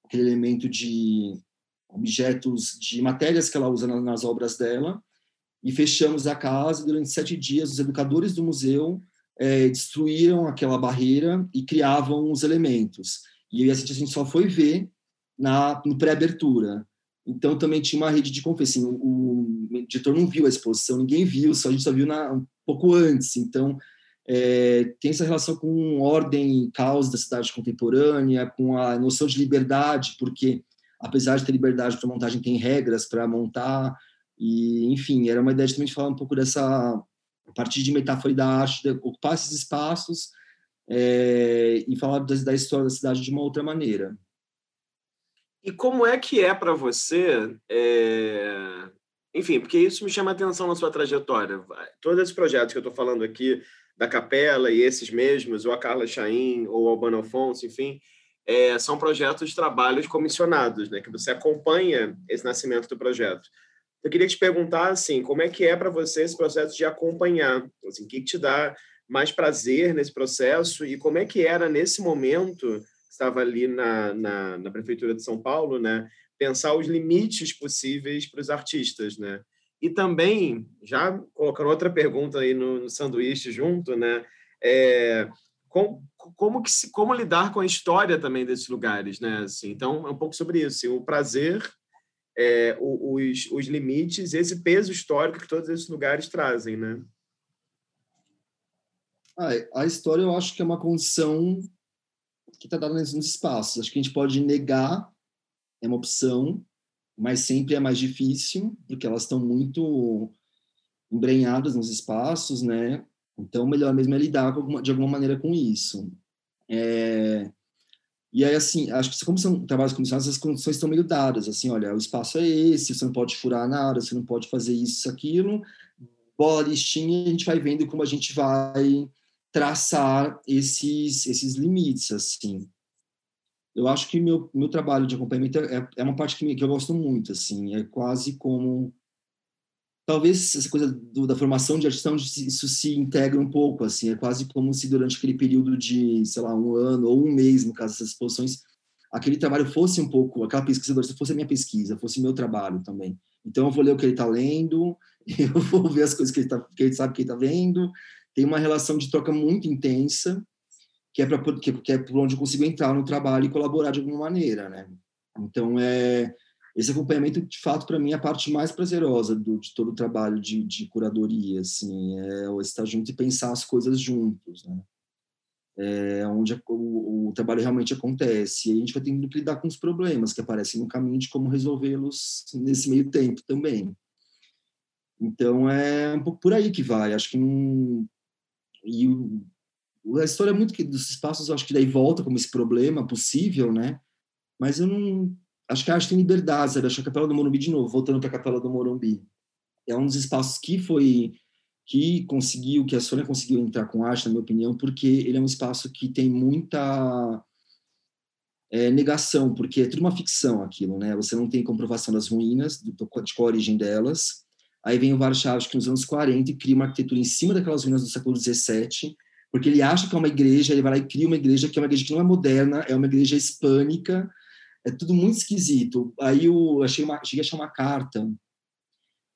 aquele elemento de objetos de matérias que ela usa nas obras dela, e fechamos a casa durante sete dias. Os educadores do museu é, destruíram aquela barreira e criavam os elementos. E a gente só foi ver na, no pré-abertura. Então, também tinha uma rede de confiança. Assim, o, o, editor não viu a exposição, ninguém viu, só, a gente só viu na, um pouco antes. Então, é, tem essa relação com ordem e caos da cidade contemporânea, com a noção de liberdade, porque, apesar de ter liberdade para montagem, tem regras para montar. E, enfim, era uma ideia de também de falar um pouco dessa, a partir de metáfora da arte, de ocupar esses espaços é, e falar da, da história da cidade de uma outra maneira. E como é que é para você? É... Enfim, porque isso me chama atenção na sua trajetória. Todos esses projetos que eu estou falando aqui, da Capela e esses mesmos, ou a Carla Chaim, ou o Albano Afonso, enfim, é, são projetos, trabalhos comissionados, né? Que você acompanha esse nascimento do projeto. Eu queria te perguntar, assim, como é que é para você esse processo de acompanhar? Assim, o que, que te dá mais prazer nesse processo e como é que era nesse momento estava ali na, na, na, prefeitura de São Paulo, né, pensar os limites possíveis para os artistas, né? E também, já colocando outra pergunta aí no, no sanduíche junto, né, é, com, como que se, como lidar com a história também desses lugares, né? Assim, então é um pouco sobre isso, assim, o prazer, é, os, os limites, esse peso histórico que todos esses lugares trazem, né? Ah, a história eu acho que é uma condição que está dado nos espaços. Acho que a gente pode negar, é uma opção, mas sempre é mais difícil, porque elas estão muito embrenhadas nos espaços, né? Então, o melhor mesmo é lidar alguma, de alguma maneira com isso. É... E aí, assim, acho que como são trabalhos comissionados, as condições estão meio dadas. Assim, olha, o espaço é esse, você não pode furar nada, você não pode fazer isso, aquilo. Bola listinha, a gente vai vendo como a gente vai traçar esses, esses limites, assim. Eu acho que meu, meu trabalho de acompanhamento é, é uma parte que, que eu gosto muito, assim, é quase como talvez essa coisa do, da formação de artista isso se integra um pouco assim. É quase como se durante aquele período de sei lá um ano ou um mês no caso dessas exposições aquele trabalho fosse um pouco aquela pesquisadora fosse a minha pesquisa fosse meu trabalho também. Então eu vou ler o que ele está lendo eu vou ver as coisas que ele, tá, que ele sabe que ele está vendo. Tem uma relação de troca muito intensa, que é, para que, que é por onde eu consigo entrar no trabalho e colaborar de alguma maneira, né? Então, é, esse acompanhamento, de fato, para mim, é a parte mais prazerosa do, de todo o trabalho de, de curadoria, assim, é estar junto e pensar as coisas juntos, né? É onde o, o, trabalho realmente acontece. E a gente vai tendo que lidar com os problemas que aparecem no caminho de como resolvê-los nesse meio tempo também. Então, é um pouco por aí que vai. Acho que não, e o, a história é muito que dos espaços, acho que daí volta como esse problema possível, né? Mas eu não. Acho que a arte tem liberdade, sabe? Acho que a Capela do Morumbi, de novo, voltando para a Capela do Morumbi, é um dos espaços que foi. que conseguiu, que a Sônia conseguiu entrar com arte, na minha opinião, porque ele é um espaço que tem muita. É, negação, porque é tudo uma ficção aquilo, né? Você não tem comprovação das ruínas, do, de qual a origem delas, Aí vem o Warchavsky nos anos 40 e cria uma arquitetura em cima daquelas ruínas do século XVII, porque ele acha que é uma igreja, ele vai lá e cria uma igreja que é uma igreja que não é moderna, é uma igreja hispânica, é tudo muito esquisito. Aí eu achei uma, cheguei a achar uma carta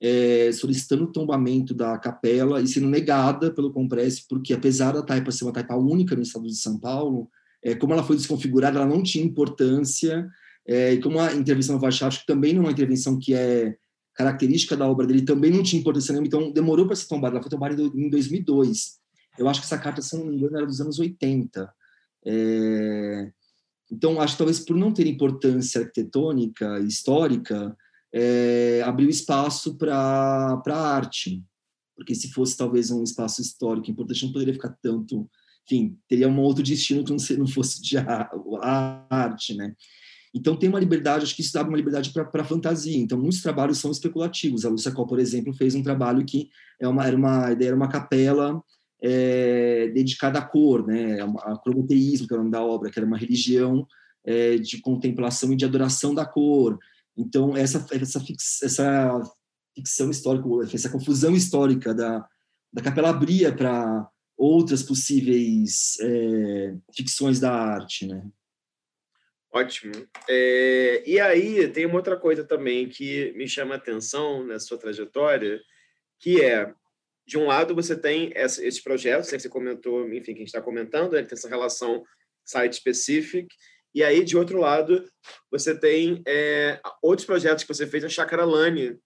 é, solicitando o tombamento da capela e sendo negada pelo Compresse, porque apesar da taipa ser uma taipa única no estado de São Paulo, é, como ela foi desconfigurada, ela não tinha importância, é, e como a intervenção do Warchavsky também não é uma intervenção que é característica da obra dele também não tinha importância nenhuma, então demorou para ser tombada. Ela foi tombada em 2002. Eu acho que essa carta, se não me engano, era dos anos 80. É... Então, acho que talvez por não ter importância arquitetônica, histórica, é... abriu espaço para a arte. Porque se fosse talvez um espaço histórico importante, não poderia ficar tanto. Enfim, teria um outro destino que não fosse de arte, né? Então, tem uma liberdade, acho que isso dá uma liberdade para a fantasia. Então, muitos trabalhos são especulativos. A Lúcia Col, por exemplo, fez um trabalho que é uma, era uma a ideia era uma capela é, dedicada à cor, né? A cromoteísmo, que é o nome da obra, que era uma religião é, de contemplação e de adoração da cor. Então, essa, essa, fix, essa ficção histórica, essa confusão histórica da, da capela abria para outras possíveis é, ficções da arte, né? Ótimo. É, e aí tem uma outra coisa também que me chama a atenção na sua trajetória, que é de um lado você tem esses projetos que você comentou, enfim, que a gente está comentando, né, tem essa relação site-specific, e aí, de outro lado, você tem é, outros projetos que você fez na Chácara Lani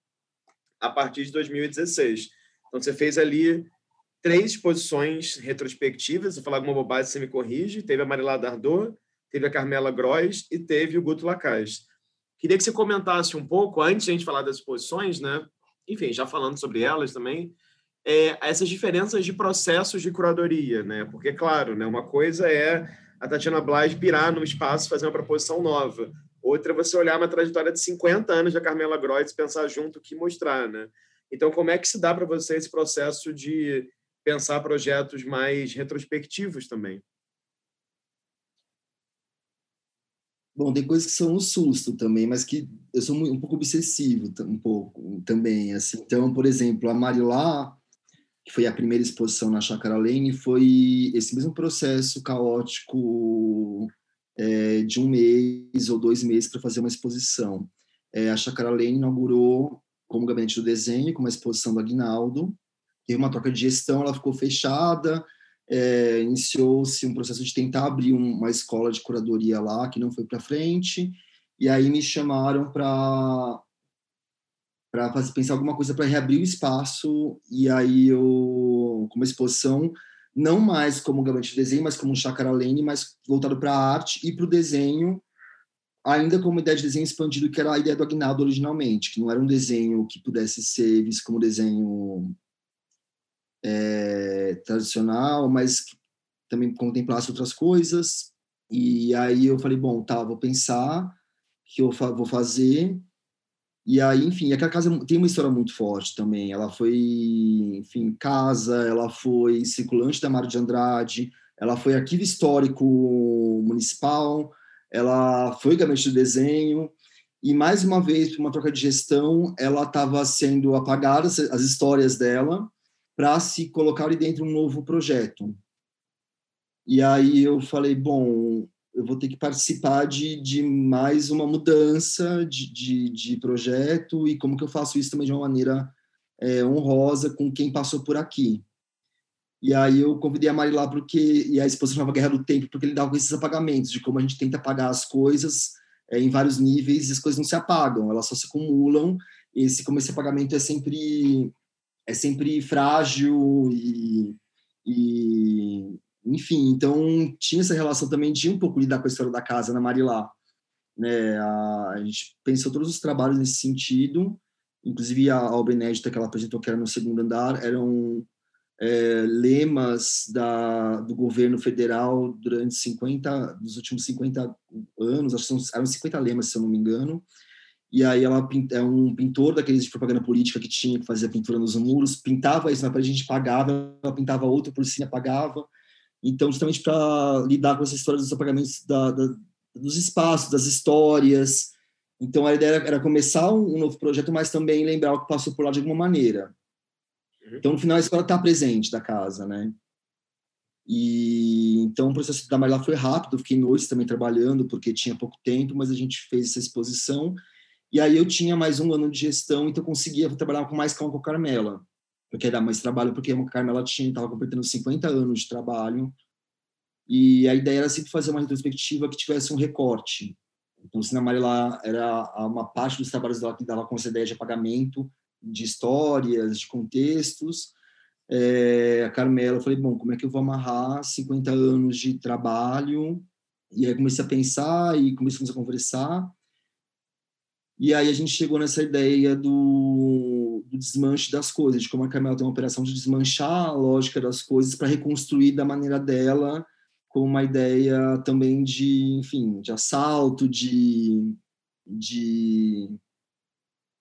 a partir de 2016. Então, você fez ali três exposições retrospectivas. Se eu falar alguma bobagem, você me corrige. Teve a Marilá Dardot, teve a Carmela Gross e teve o Guto Lacaz. Queria que você comentasse um pouco, antes de a gente falar das exposições, né? enfim, já falando sobre elas também, é, essas diferenças de processos de curadoria, né? Porque, claro, né, uma coisa é a Tatiana Blas pirar no espaço fazer uma proposição nova. Outra é você olhar uma trajetória de 50 anos da Carmela Groitz pensar junto o que mostrar, né? Então, como é que se dá para você esse processo de pensar projetos mais retrospectivos também? Bom, tem coisas que são um susto também, mas que eu sou um pouco obsessivo um pouco também, assim. Então, por exemplo, a Marilá, que foi a primeira exposição na Chácara Lane, foi esse mesmo processo caótico é, de um mês ou dois meses para fazer uma exposição. É, a Chácara Lane inaugurou como gabinete do desenho, com uma exposição do Aguinaldo, teve uma troca de gestão, ela ficou fechada, é, iniciou-se um processo de tentar abrir uma escola de curadoria lá, que não foi para frente, e aí me chamaram para para pensar alguma coisa para reabrir o espaço e aí eu com uma exposição não mais como gabinete de desenho, mas como um chácara lane, mas voltado para a arte e para o desenho, ainda como ideia de desenho expandido, que era a ideia do Agnaldo originalmente, que não era um desenho que pudesse ser visto como desenho é, tradicional, mas que também contemplasse outras coisas. E aí eu falei, bom, tá, vou pensar que eu vou fazer e aí, enfim, aquela casa tem uma história muito forte também. Ela foi, enfim, casa, ela foi circulante da Mário de Andrade, ela foi arquivo histórico municipal, ela foi gabinete de desenho, e mais uma vez, por uma troca de gestão, ela estava sendo apagada, as histórias dela, para se colocar ali dentro um novo projeto. E aí eu falei, bom, eu vou ter que participar de, de mais uma mudança de, de, de, projeto e como que eu faço isso também de uma maneira é, honrosa com quem passou por aqui. E aí eu convidei a Mari lá porque e a exposição chamava Guerra do Tempo porque ele dava com esses apagamentos de como a gente tenta apagar as coisas é, em vários níveis e as coisas não se apagam, elas só se acumulam. Esse como esse apagamento é sempre é sempre frágil e, e enfim, então tinha essa relação também de um pouco lidar com a história da casa na Marilá. Né? A, a gente pensou todos os trabalhos nesse sentido, inclusive a obra inédita que ela apresentou, que era no segundo andar, eram é, lemas da, do governo federal durante 50, dos últimos 50 anos, acho que são, eram 50 lemas, se eu não me engano, e aí ela é um pintor daqueles de propaganda política que tinha que fazer a pintura nos muros, pintava isso na parede, a gente pagava, ela pintava outro por cima, pagava, então, justamente para lidar com essa história dos apagamentos da, da, dos espaços, das histórias. Então, a ideia era, começar um, novo projeto, mas também lembrar o que passou por lá de alguma maneira. Uhum. Então, no final, a escola está presente da casa, né? E então o processo da Marilá foi rápido, fiquei noites também trabalhando porque tinha pouco tempo, mas a gente fez essa exposição. E aí eu tinha mais um ano de gestão, então conseguia trabalhar com mais calma com a Carmela porque dar mais trabalho, porque a Carmela tinha estava completando 50 anos de trabalho, e a ideia era sempre fazer uma retrospectiva que tivesse um recorte. Então, o Cinema Amarela era uma parte dos trabalhos dela que dava com essa ideia de apagamento de histórias, de contextos. É, a Carmela, eu falei, bom, como é que eu vou amarrar 50 anos de trabalho? E aí comecei a pensar e começamos a conversar. E aí a gente chegou nessa ideia do, do desmanche das coisas, de como a Carmela tem uma operação de desmanchar a lógica das coisas para reconstruir da maneira dela, com uma ideia também de, enfim, de assalto, de, de,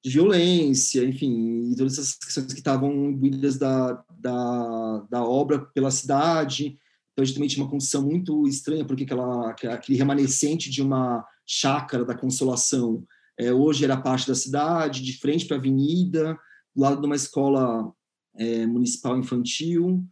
de violência, enfim, e todas essas questões que estavam imbuídas da, da, da obra pela cidade. Então, a gente também tinha uma condição muito estranha, porque aquela, aquele remanescente de uma chácara da Consolação é, hoje era parte da cidade, de frente para a avenida, do lado de uma escola é, municipal infantil.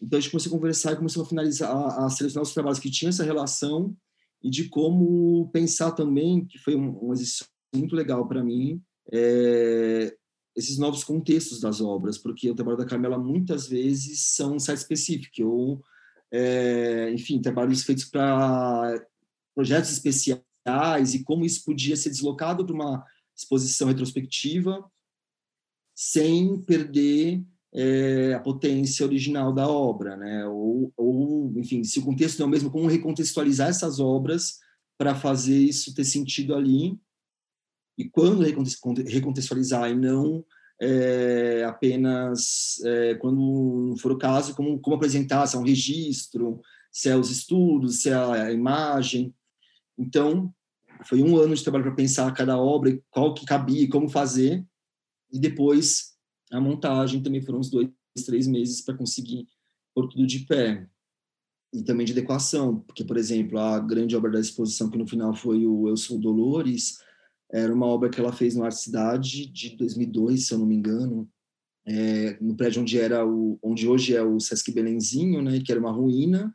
Então a gente começou a conversar e começou a finalizar, a, a selecionar os trabalhos que tinham essa relação e de como pensar também, que foi um, um exercício muito legal para mim, é, esses novos contextos das obras, porque o trabalho da Carmela muitas vezes são site specific ou, é, enfim, trabalhos feitos para projetos especiais e como isso podia ser deslocado para uma exposição retrospectiva sem perder é, a potência original da obra, né? Ou, ou, enfim, se o contexto não é o mesmo, como recontextualizar essas obras para fazer isso ter sentido ali e quando recontextualizar e não é, apenas é, quando for o caso, como, como apresentar, se é um registro, se é os estudos, se é a imagem. Então, foi um ano de trabalho para pensar cada obra, qual que cabia, como fazer, e depois a montagem também foram uns dois, três meses para conseguir pôr tudo de pé. E também de adequação, porque, por exemplo, a grande obra da exposição, que no final foi o Eu Sou Dolores, era uma obra que ela fez no Arte Cidade de 2002, se eu não me engano, é, no prédio onde era o, onde hoje é o Sesc Belenzinho, né, que era uma ruína,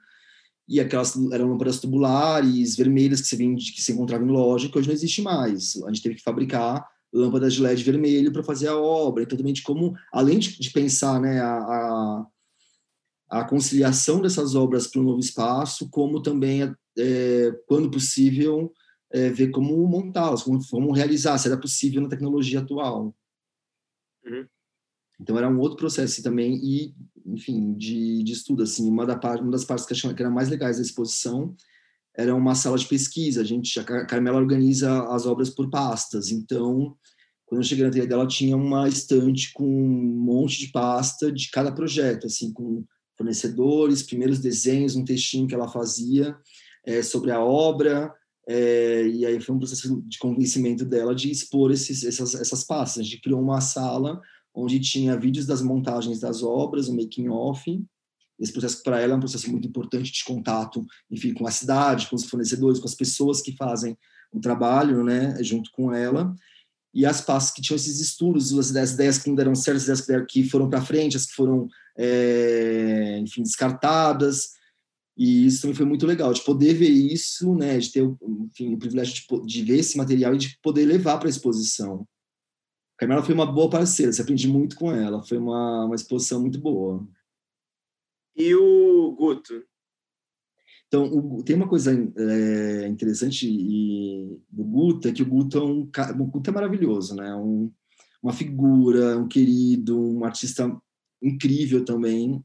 e aquelas eram lâmpadas tubulares vermelhas que você vende, que se encontrava em loja, que hoje não existe mais. A gente teve que fabricar lâmpadas de LED vermelho para fazer a obra. Então, também de como, além de, de pensar né, a, a, a, conciliação dessas obras para um novo espaço, como também, é, quando possível, é, ver como montá-las, como, como realizar, se era possível na tecnologia atual. Uhum. Então era um outro processo também e, enfim, de, de estudo assim. Uma, da uma das partes que, achava, que eram mais legais da exposição era uma sala de pesquisa. A gente, a Carmela organiza as obras por pastas. Então, quando eu cheguei na ateliê dela, tinha uma estante com um monte de pasta de cada projeto, assim, com fornecedores, primeiros desenhos, um textinho que ela fazia é, sobre a obra, é, e aí foi um processo de convencimento dela de expor esses, essas, essas pastas. A gente criou uma sala onde tinha vídeos das montagens das obras, o making off. Esse processo para ela é um processo muito importante de contato, enfim, com a cidade, com os fornecedores, com as pessoas que fazem o trabalho, né, junto com ela. E as pastas que tinham esses estudos, as ideias, que não deram certo, as ideias que, deram, que foram para frente, as que foram, é, enfim, descartadas. E isso também foi muito legal, de poder ver isso, né, de ter enfim, o privilégio de, de ver esse material e de poder levar para a exposição. A Carmela foi uma boa parceira, você aprende muito com ela, foi uma, uma exposição muito boa. E o Guto? Então, o, tem uma coisa é, interessante e, do Guto, é que o Guto é, um, o Guto é maravilhoso, né? Um, uma figura, um querido, um artista incrível também,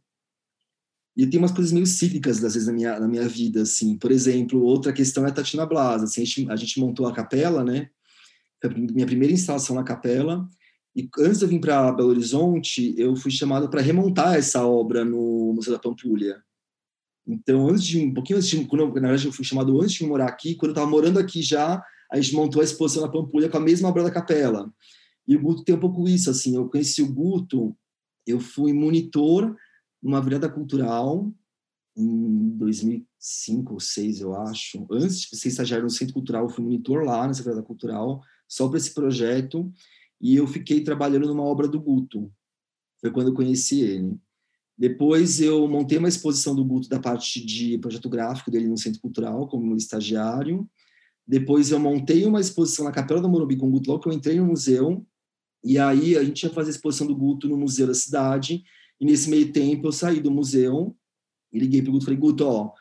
e tem umas coisas meio cíclicas, às vezes, na minha, na minha vida, assim. Por exemplo, outra questão é a Tatiana Blas. Assim, a, gente, a gente montou a capela, né? Minha primeira instalação na capela. E antes de eu vir para Belo Horizonte, eu fui chamado para remontar essa obra no Museu da Pampulha. Então, antes de um pouquinho antes de, quando na verdade, eu fui chamado antes de morar aqui, quando eu estava morando aqui já, a gente montou a exposição na Pampulha com a mesma obra da capela. E o Guto tem um pouco isso, assim, eu conheci o Guto, eu fui monitor numa virada cultural em 2005 ou 2006, eu acho. Antes de ser estagiário no Centro Cultural, eu fui monitor lá nessa virada cultural, só para esse projeto, e eu fiquei trabalhando numa obra do Guto. Foi quando eu conheci ele. Depois eu montei uma exposição do Guto da parte de projeto gráfico dele no Centro Cultural, como estagiário. Depois eu montei uma exposição na Capela do Morumbi com o Guto, logo que eu entrei no museu. E aí a gente ia fazer a exposição do Guto no Museu da Cidade. E nesse meio tempo eu saí do museu e liguei para o Guto e falei, Guto, ó,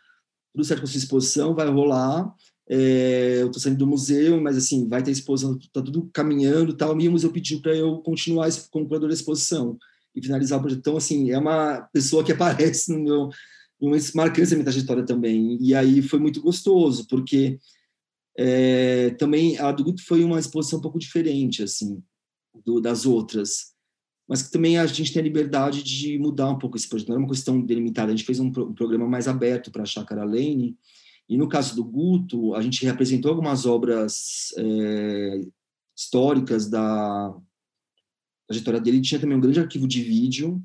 tudo certo com a sua exposição, vai rolar, é, eu estou saindo do museu, mas assim, vai ter exposição, tá tudo caminhando tal, e o museu pediu para eu continuar como curador da exposição e finalizar o projeto. Então, assim, é uma pessoa que aparece no meu, uma marcante na minha trajetória também, e aí foi muito gostoso, porque é, também a do Guto foi uma exposição um pouco diferente, assim, do, das outras, mas que também a gente tem a liberdade de mudar um pouco esse projeto. Não era uma questão delimitada, a gente fez um, pro, um programa mais aberto para a Chácara Lane, e no caso do Guto, a gente representou algumas obras é, históricas da trajetória dele, tinha também um grande arquivo de vídeo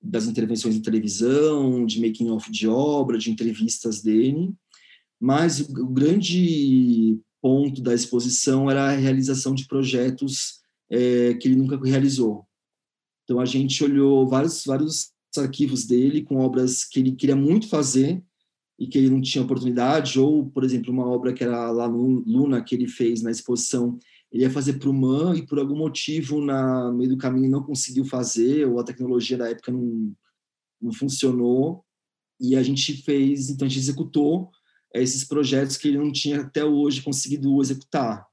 das intervenções em televisão, de making of de obra, de entrevistas dele, mas o grande ponto da exposição era a realização de projetos é, que ele nunca realizou, então a gente olhou vários vários arquivos dele com obras que ele queria muito fazer e que ele não tinha oportunidade, ou, por exemplo, uma obra que era lá no Luna, que ele fez na exposição, ele ia fazer para o MAN e por algum motivo na, no meio do caminho não conseguiu fazer, ou a tecnologia da época não, não funcionou, e a gente fez, então a gente executou esses projetos que ele não tinha até hoje conseguido executar.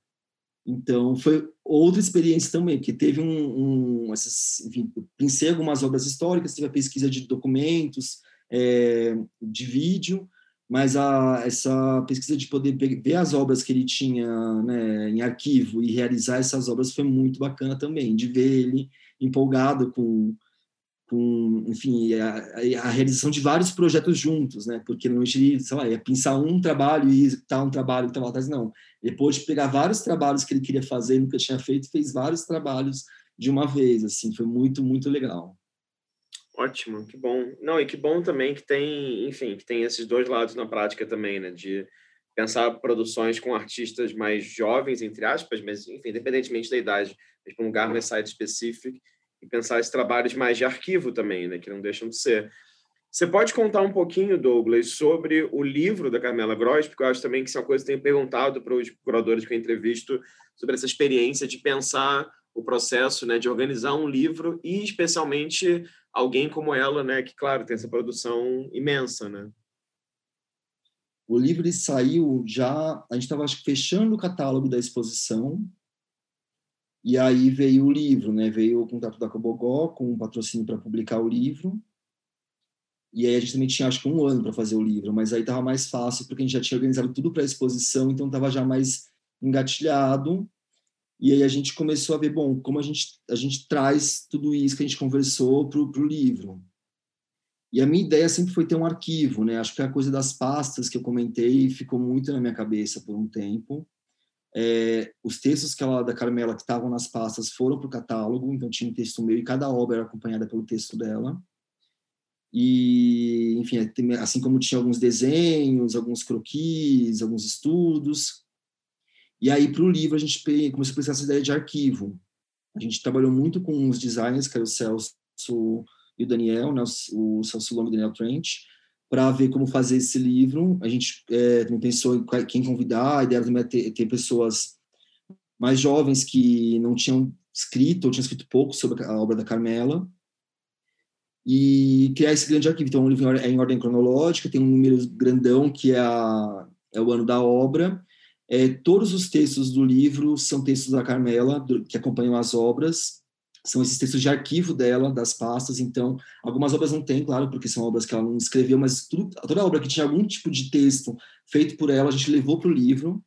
Então, foi outra experiência também, que teve um, um essas, enfim, pensei algumas obras históricas, teve a pesquisa de documentos, é, de vídeo, mas a, essa pesquisa de poder ver as obras que ele tinha né, em arquivo e realizar essas obras foi muito bacana também, de ver ele empolgado com, com enfim, a, a realização de vários projetos juntos, né, porque normalmente ele, sei lá, ia pensar um trabalho e executar um trabalho que estava atrás, não. Depois de pegar vários trabalhos que ele queria fazer e nunca tinha feito, fez vários trabalhos de uma vez, assim, foi muito, muito legal. Ótimo, que bom. Não, e que bom também que tem, enfim, que tem esses dois lados na prática também, né? De pensar produções com artistas mais jovens, entre aspas, mas, enfim, independentemente da idade, mas para um lugar mais site específico, e pensar esses trabalhos mais de arquivo também, né? Que não deixam de ser. Você pode contar um pouquinho, Douglas, sobre o livro da Carmela Gross, porque eu acho também que isso é uma coisa que eu tenho perguntado para os curadores que eu entrevisto sobre essa experiência de pensar o processo né, de organizar um livro e, especialmente, alguém como ela, né, que claro tem essa produção imensa, né? O livro saiu já, a gente estava fechando o catálogo da exposição e aí veio o livro, né? Veio o contato da Cobogó com um patrocínio para publicar o livro. E aí a gente também tinha acho que um ano para fazer o livro, mas aí estava mais fácil porque a gente já tinha organizado tudo para a exposição, então estava já mais engatilhado. E aí a gente começou a ver, bom, como a gente, a gente traz tudo isso que a gente conversou para o livro. E a minha ideia sempre foi ter um arquivo, né? Acho que a coisa das pastas que eu comentei ficou muito na minha cabeça por um tempo. É, os textos que ela, da Carmela que estavam nas pastas foram para o catálogo, então tinha um texto meu e cada obra era acompanhada pelo texto dela. E, enfim, assim como tinha alguns desenhos, alguns croquis, alguns estudos, e aí, para o livro, a gente começou a pensar essa ideia de arquivo. A gente trabalhou muito com os designers, que era o Celso e o Daniel, né, o Celso Longo e o Daniel Trent, para ver como fazer esse livro. A gente é, também pensou em quem convidar, a ideia também é ter, ter pessoas mais jovens que não tinham escrito ou tinham escrito pouco sobre a obra da Carmela e criar esse grande arquivo. Então, o livro é em ordem cronológica, tem um número grandão que é, a, é o ano da obra, é, todos os textos do livro são textos da Carmela, do, que acompanham as obras, são esses textos de arquivo dela, das pastas, então, algumas obras não tem, claro, porque são obras que ela não escreveu, mas tudo, toda obra que tinha algum tipo de texto feito por ela, a gente levou para o livro,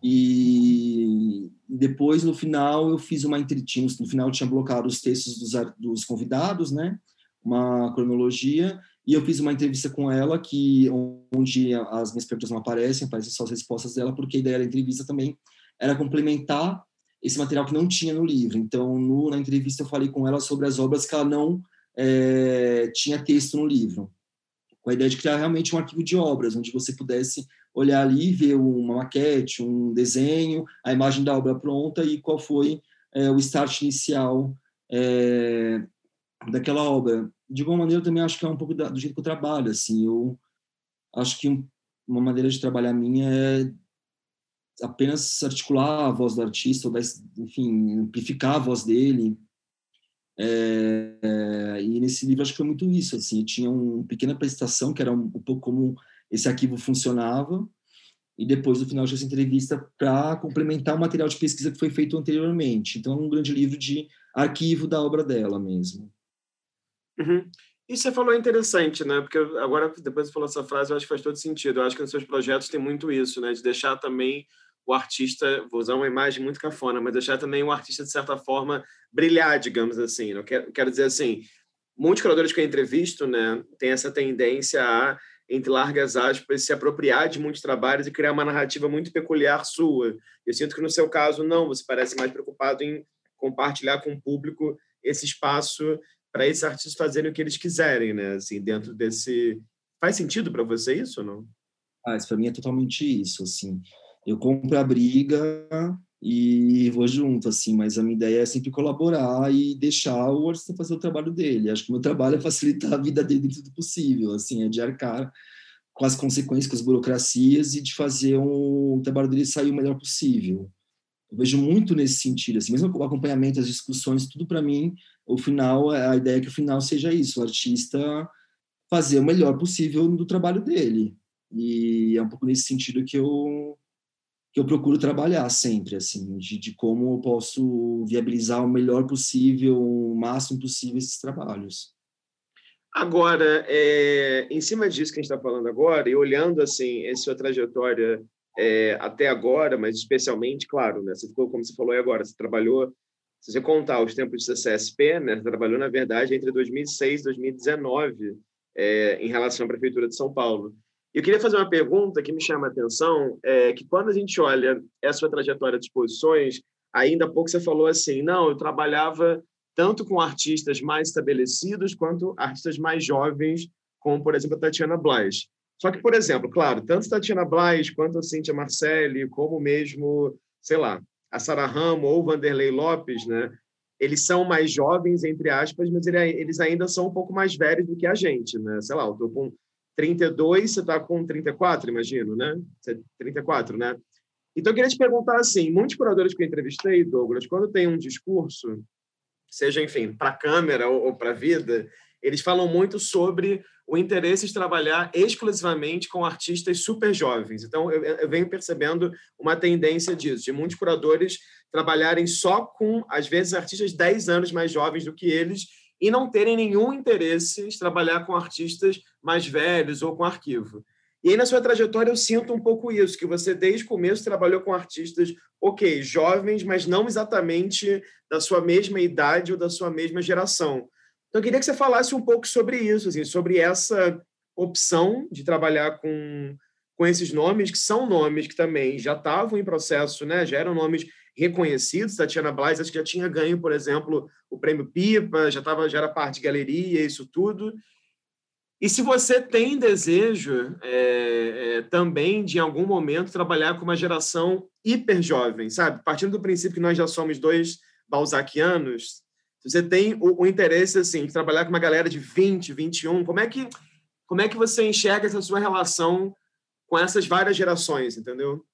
e depois, no final, eu fiz uma entretinha, no final tinha bloqueado os textos dos, dos convidados, né, uma cronologia, e eu fiz uma entrevista com ela, que onde as minhas perguntas não aparecem, aparecem só as respostas dela, porque a ideia da entrevista também era complementar esse material que não tinha no livro. Então, no, na entrevista, eu falei com ela sobre as obras que ela não é, tinha texto no livro, com a ideia de criar realmente um arquivo de obras, onde você pudesse olhar ali, ver uma maquete, um desenho, a imagem da obra pronta e qual foi é, o start inicial é, daquela obra de alguma maneira, eu também acho que é um pouco da, do jeito que eu trabalho, assim, eu acho que um, uma maneira de trabalhar minha é apenas articular a voz do artista, ou dar, enfim, amplificar a voz dele, é, é, e nesse livro acho que foi muito isso, assim, tinha uma pequena apresentação que era um, um pouco como esse arquivo funcionava, e depois no final dessa entrevista para complementar o material de pesquisa que foi feito anteriormente. Então, é um grande livro de arquivo da obra dela mesmo. Uhum. E você falou interessante, né? Porque agora, depois você falou essa frase, eu acho que faz todo sentido. Eu acho que nos seus projetos tem muito isso, né? De deixar também o artista, vou usar uma imagem muito cafona, mas deixar também o artista, de certa forma, brilhar, digamos assim. Eu quero, quero dizer assim, muitos curadores que eu entrevisto, né, tem essa tendência a, entre largas aspas, se apropriar de muitos trabalhos e criar uma narrativa muito peculiar sua. Eu sinto que no seu caso, não, você parece mais preocupado em compartilhar com o público esse espaço para esses artistas fazerem o que eles quiserem, né? Assim, dentro desse faz sentido para você isso ou não? Ah, isso para mim é totalmente isso, assim. Eu compro a briga e vou junto, assim, mas a minha ideia é sempre colaborar e deixar o artista fazer o trabalho dele. Acho que o meu trabalho é facilitar a vida dele dentro do possível, assim, é de arcar com as consequências, com as burocracias e de fazer um, o trabalho dele sair o melhor possível. Eu vejo muito nesse sentido, assim, mesmo o acompanhamento, as discussões, tudo para mim, o final, a ideia é que o final seja isso, o artista fazer o melhor possível do trabalho dele. E é um pouco nesse sentido que eu que eu procuro trabalhar sempre, assim, de, de como eu posso viabilizar o melhor possível, o máximo possível esses trabalhos. Agora, é, em cima disso que a gente está falando agora, e olhando assim essa sua trajetória é, até agora, mas especialmente, claro, né, você ficou, como você falou aí agora, você trabalhou, se você contar os tempos de CSP, né, trabalhou, na verdade, entre 2006 e 2019, é, em relação à Prefeitura de São Paulo. Eu queria fazer uma pergunta que me chama a atenção, é que quando a gente olha essa sua trajetória de exposições, ainda há pouco você falou assim, não, eu trabalhava tanto com artistas mais estabelecidos quanto artistas mais jovens, como, por exemplo, a Tatiana Blas. Só que, por exemplo, claro, tanto Tatiana Blas quanto a Cíntia Marcelli, como mesmo, sei lá, a Sara Ramo ou Vanderlei Lopes, né? Eles são mais jovens, entre aspas, mas eles ainda são um pouco mais velhos do que a gente, né? Sei lá, eu tô com 32, você está com 34, imagino, né? 34, né? Então, eu queria te perguntar assim, muitos curadores que eu entrevistei, Douglas, quando tem um discurso seja, enfim, para a câmera ou, ou para a vida, eles falam muito sobre o interesse de trabalhar exclusivamente com artistas super jovens. Então, eu, eu, venho percebendo uma tendência disso, de muitos curadores trabalharem só com, às vezes, artistas 10 anos mais jovens do que eles e não terem nenhum interesse de trabalhar com artistas mais velhos ou com arquivo. E aí, na sua trajetória, eu sinto um pouco isso, que você, desde o começo, trabalhou com artistas, ok, jovens, mas não exatamente da sua mesma idade ou da sua mesma geração. Então, eu queria que você falasse um pouco sobre isso, assim, sobre essa opção de trabalhar com, com esses nomes, que são nomes que também já estavam em processo, né? já eram nomes reconhecidos. Tatiana Blas, acho que já tinha ganho, por exemplo, o prêmio Pipa, já, tava, já era parte de galeria, isso tudo. E se você tem desejo é, é, também de, em algum momento, trabalhar com uma geração hiper jovem, sabe? Partindo do princípio que nós já somos dois balzaquianos, você tem o, o, interesse assim, de trabalhar com uma galera de 20, 21, como é que, como é que você enxerga essa sua relação com essas várias gerações, entendeu?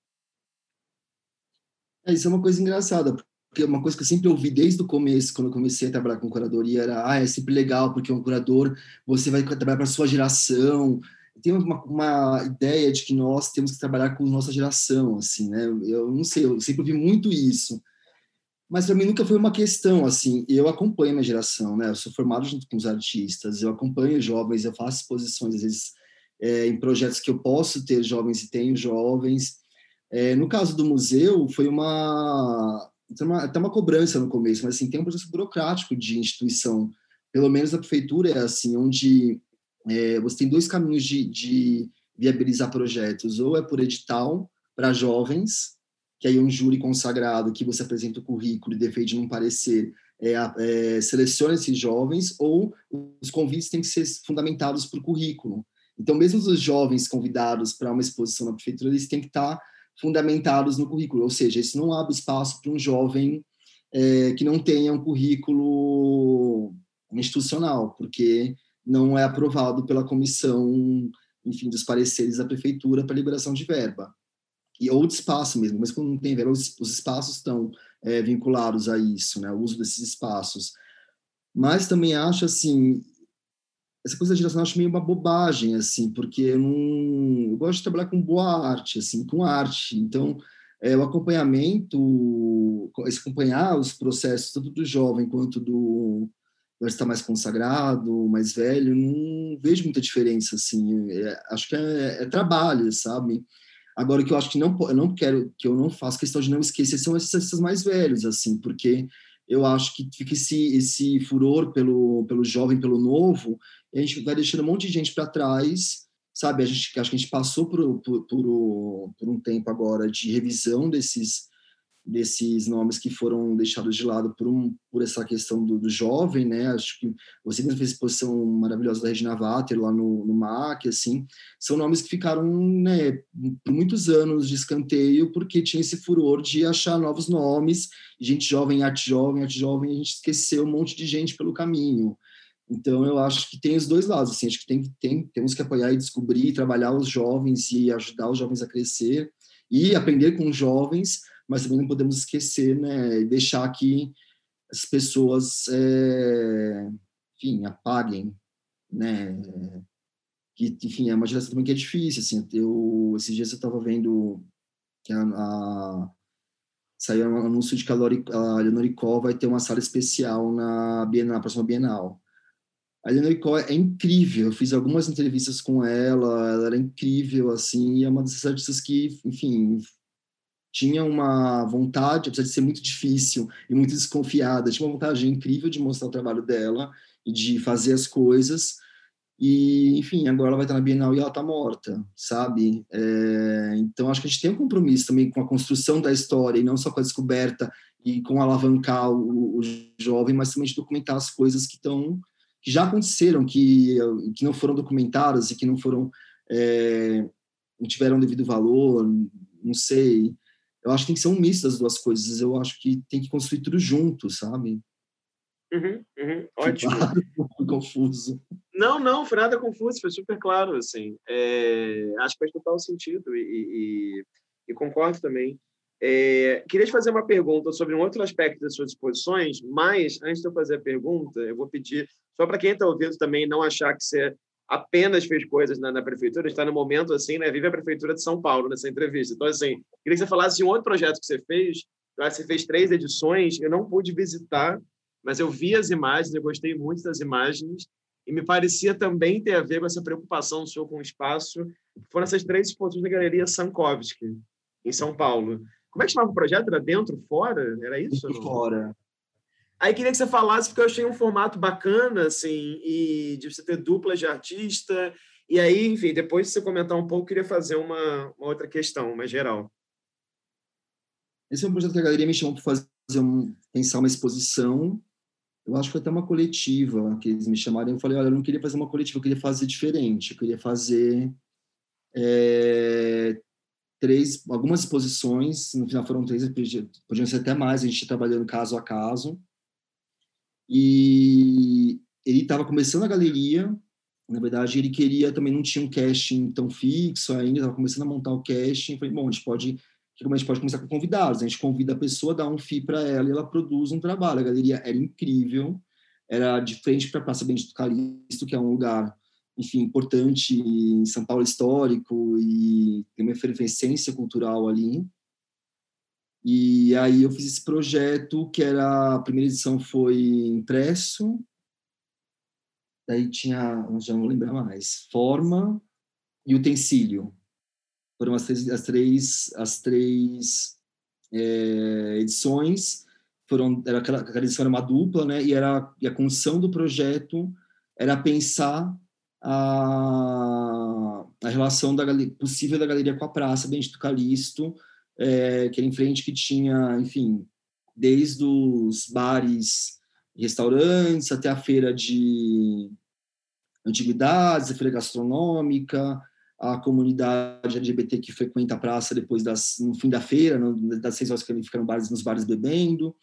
É, isso é uma coisa engraçada, porque uma coisa que eu sempre ouvi desde o começo, quando eu comecei a trabalhar com curadoria, era, ah, é sempre legal, porque um curador, você vai trabalhar para a sua geração. Tem uma, uma, ideia de que nós temos que trabalhar com nossa geração, assim, né? Eu não sei, eu sempre ouvi muito isso. Mas para mim nunca foi uma questão, assim, eu acompanho a minha geração, né? Eu sou formado junto com os artistas, eu acompanho jovens, eu faço exposições, às vezes, é, em projetos que eu posso ter jovens e tenho jovens. É, no caso do museu, foi uma tem uma, até uma cobrança no começo, mas assim, tem um processo burocrático de instituição, pelo menos a prefeitura é assim, onde é, você tem dois caminhos de, de viabilizar projetos, ou é por edital para jovens, que aí é um júri consagrado que você apresenta o currículo e defende num parecer, é, é, seleciona esses jovens, ou os convites têm que ser fundamentados por currículo. Então, mesmo os jovens convidados para uma exposição na prefeitura, eles têm que estar fundamentados no currículo, ou seja, isso não abre espaço para um jovem é, que não tenha um currículo institucional, porque não é aprovado pela comissão, enfim, dos pareceres da prefeitura para liberação de verba. E, ou de espaço mesmo, mas quando não tem verba, os, os espaços estão é, vinculados a isso, né, o uso desses espaços. Mas também acho, assim, essa coisa da geração acho meio uma bobagem, assim, porque eu não... Eu gosto de trabalhar com boa arte, assim, com arte. Então, é, o acompanhamento, acompanhar os processos, tanto do jovem quanto do está mais consagrado, mais velho, não vejo muita diferença, assim. É, acho que é, é, trabalho, sabe? Agora, o que eu acho que não, eu não quero, que eu não faço questão de não esquecer, são esses, mais velhos, assim, porque eu acho que fica esse, esse furor pelo, pelo jovem, pelo novo, e a gente vai deixando um monte de gente para trás, sabe? A gente, acho que a gente passou por, por, por, por um tempo agora de revisão desses desses nomes que foram deixados de lado por, um, por essa questão do, do jovem, né? Acho que você mesmo fez exposição maravilhosa da Regina Vater lá no, no MAC, assim, são nomes que ficaram, né, por muitos anos de escanteio, porque tinha esse furor de achar novos nomes, gente jovem, arte jovem, arte jovem, a gente esqueceu um monte de gente pelo caminho. Então, eu acho que tem os dois lados, assim, acho que tem, tem, temos que apoiar e descobrir, trabalhar os jovens e ajudar os jovens a crescer, e aprender com os jovens, mas também não podemos esquecer, né, e deixar que as pessoas, é, enfim, apaguem, né, que, enfim, é uma geração também que é difícil, assim, eu, esses dias eu estava vendo que a, a saiu um anúncio de que a, Lori, a Leonor vai ter uma sala especial na Bienal, na próxima Bienal. A Leonor Icó é incrível, eu fiz algumas entrevistas com ela, ela era incrível, assim, e é uma dessas artistas que, enfim, tinha uma vontade, apesar de ser muito difícil e muito desconfiada, tinha uma vontade incrível de mostrar o trabalho dela e de fazer as coisas, e, enfim, agora ela vai estar na Bienal e ela está morta, sabe? É, então, acho que a gente tem um compromisso também com a construção da história, e não só com a descoberta e com alavancar o, o jovem, mas também de documentar as coisas que estão que já aconteceram, que, que não foram documentadas e que não foram é, não tiveram devido valor, não sei. Eu acho que tem que ser um misto das duas coisas. Eu acho que tem que construir tudo junto, sabe? Uhum, uhum, ótimo. Claro, confuso. Não, não, foi nada confuso, foi super claro, assim. É, acho que faz total sentido e, e, e concordo também. É, queria te fazer uma pergunta sobre um outro aspecto das suas exposições, mas antes de eu fazer a pergunta, eu vou pedir, só para quem está ouvindo também não achar que você apenas fez coisas na, na prefeitura, está no momento assim, né? Vive a prefeitura de São Paulo nessa entrevista. Então, assim, queria que você falasse de um outro projeto que você fez. Você fez três edições, eu não pude visitar, mas eu vi as imagens, eu gostei muito das imagens e me parecia também ter a ver com essa preocupação sua com o espaço. Foram essas três exposições da Galeria Sankovski, em São Paulo. Como é que chamava o projeto? Era dentro, fora? Era isso? Dentro, fora. Aí queria que você falasse, porque eu achei um formato bacana, assim, e de você ter duplas de artista. E aí, enfim, depois de você comentar um pouco, queria fazer uma, uma outra questão, mais geral. Esse é um projeto que a galeria me chamou para fazer um, pensar uma exposição eu acho que foi até uma coletiva que eles me chamaram. Eu falei, olha, eu não queria fazer uma coletiva, eu queria fazer diferente. Eu queria fazer é, três, algumas exposições. No final foram três, podiam ser até mais. A gente trabalhando caso a caso. E ele estava começando a galeria. Na verdade, ele queria também não tinha um casting tão fixo ainda. Estava começando a montar o casting. Falei, bom, a gente pode a gente pode começar com convidados. A gente convida a pessoa, dá um FII para ela e ela produz um trabalho. A galeria era incrível, era de frente para a Praça Benedito Calixto, que é um lugar, enfim, importante em São Paulo histórico e tem uma efervescência cultural ali. E aí eu fiz esse projeto, que era a primeira edição foi impresso, daí tinha, já não lembrar mais, forma e utensílio foram as três, as três, as três é, edições. Foram, era, aquela, aquela edição era uma dupla, né? E, era, e a construção do projeto era pensar a, a relação da possível da galeria com a praça Benedito Calixto, é, que era em frente que tinha, enfim, desde os bares restaurantes até a feira de antiguidades, a feira gastronômica, a comunidade LGBT que frequenta a praça depois das no fim da feira, das seis horas que ele fica no bares, nos bares bebendo.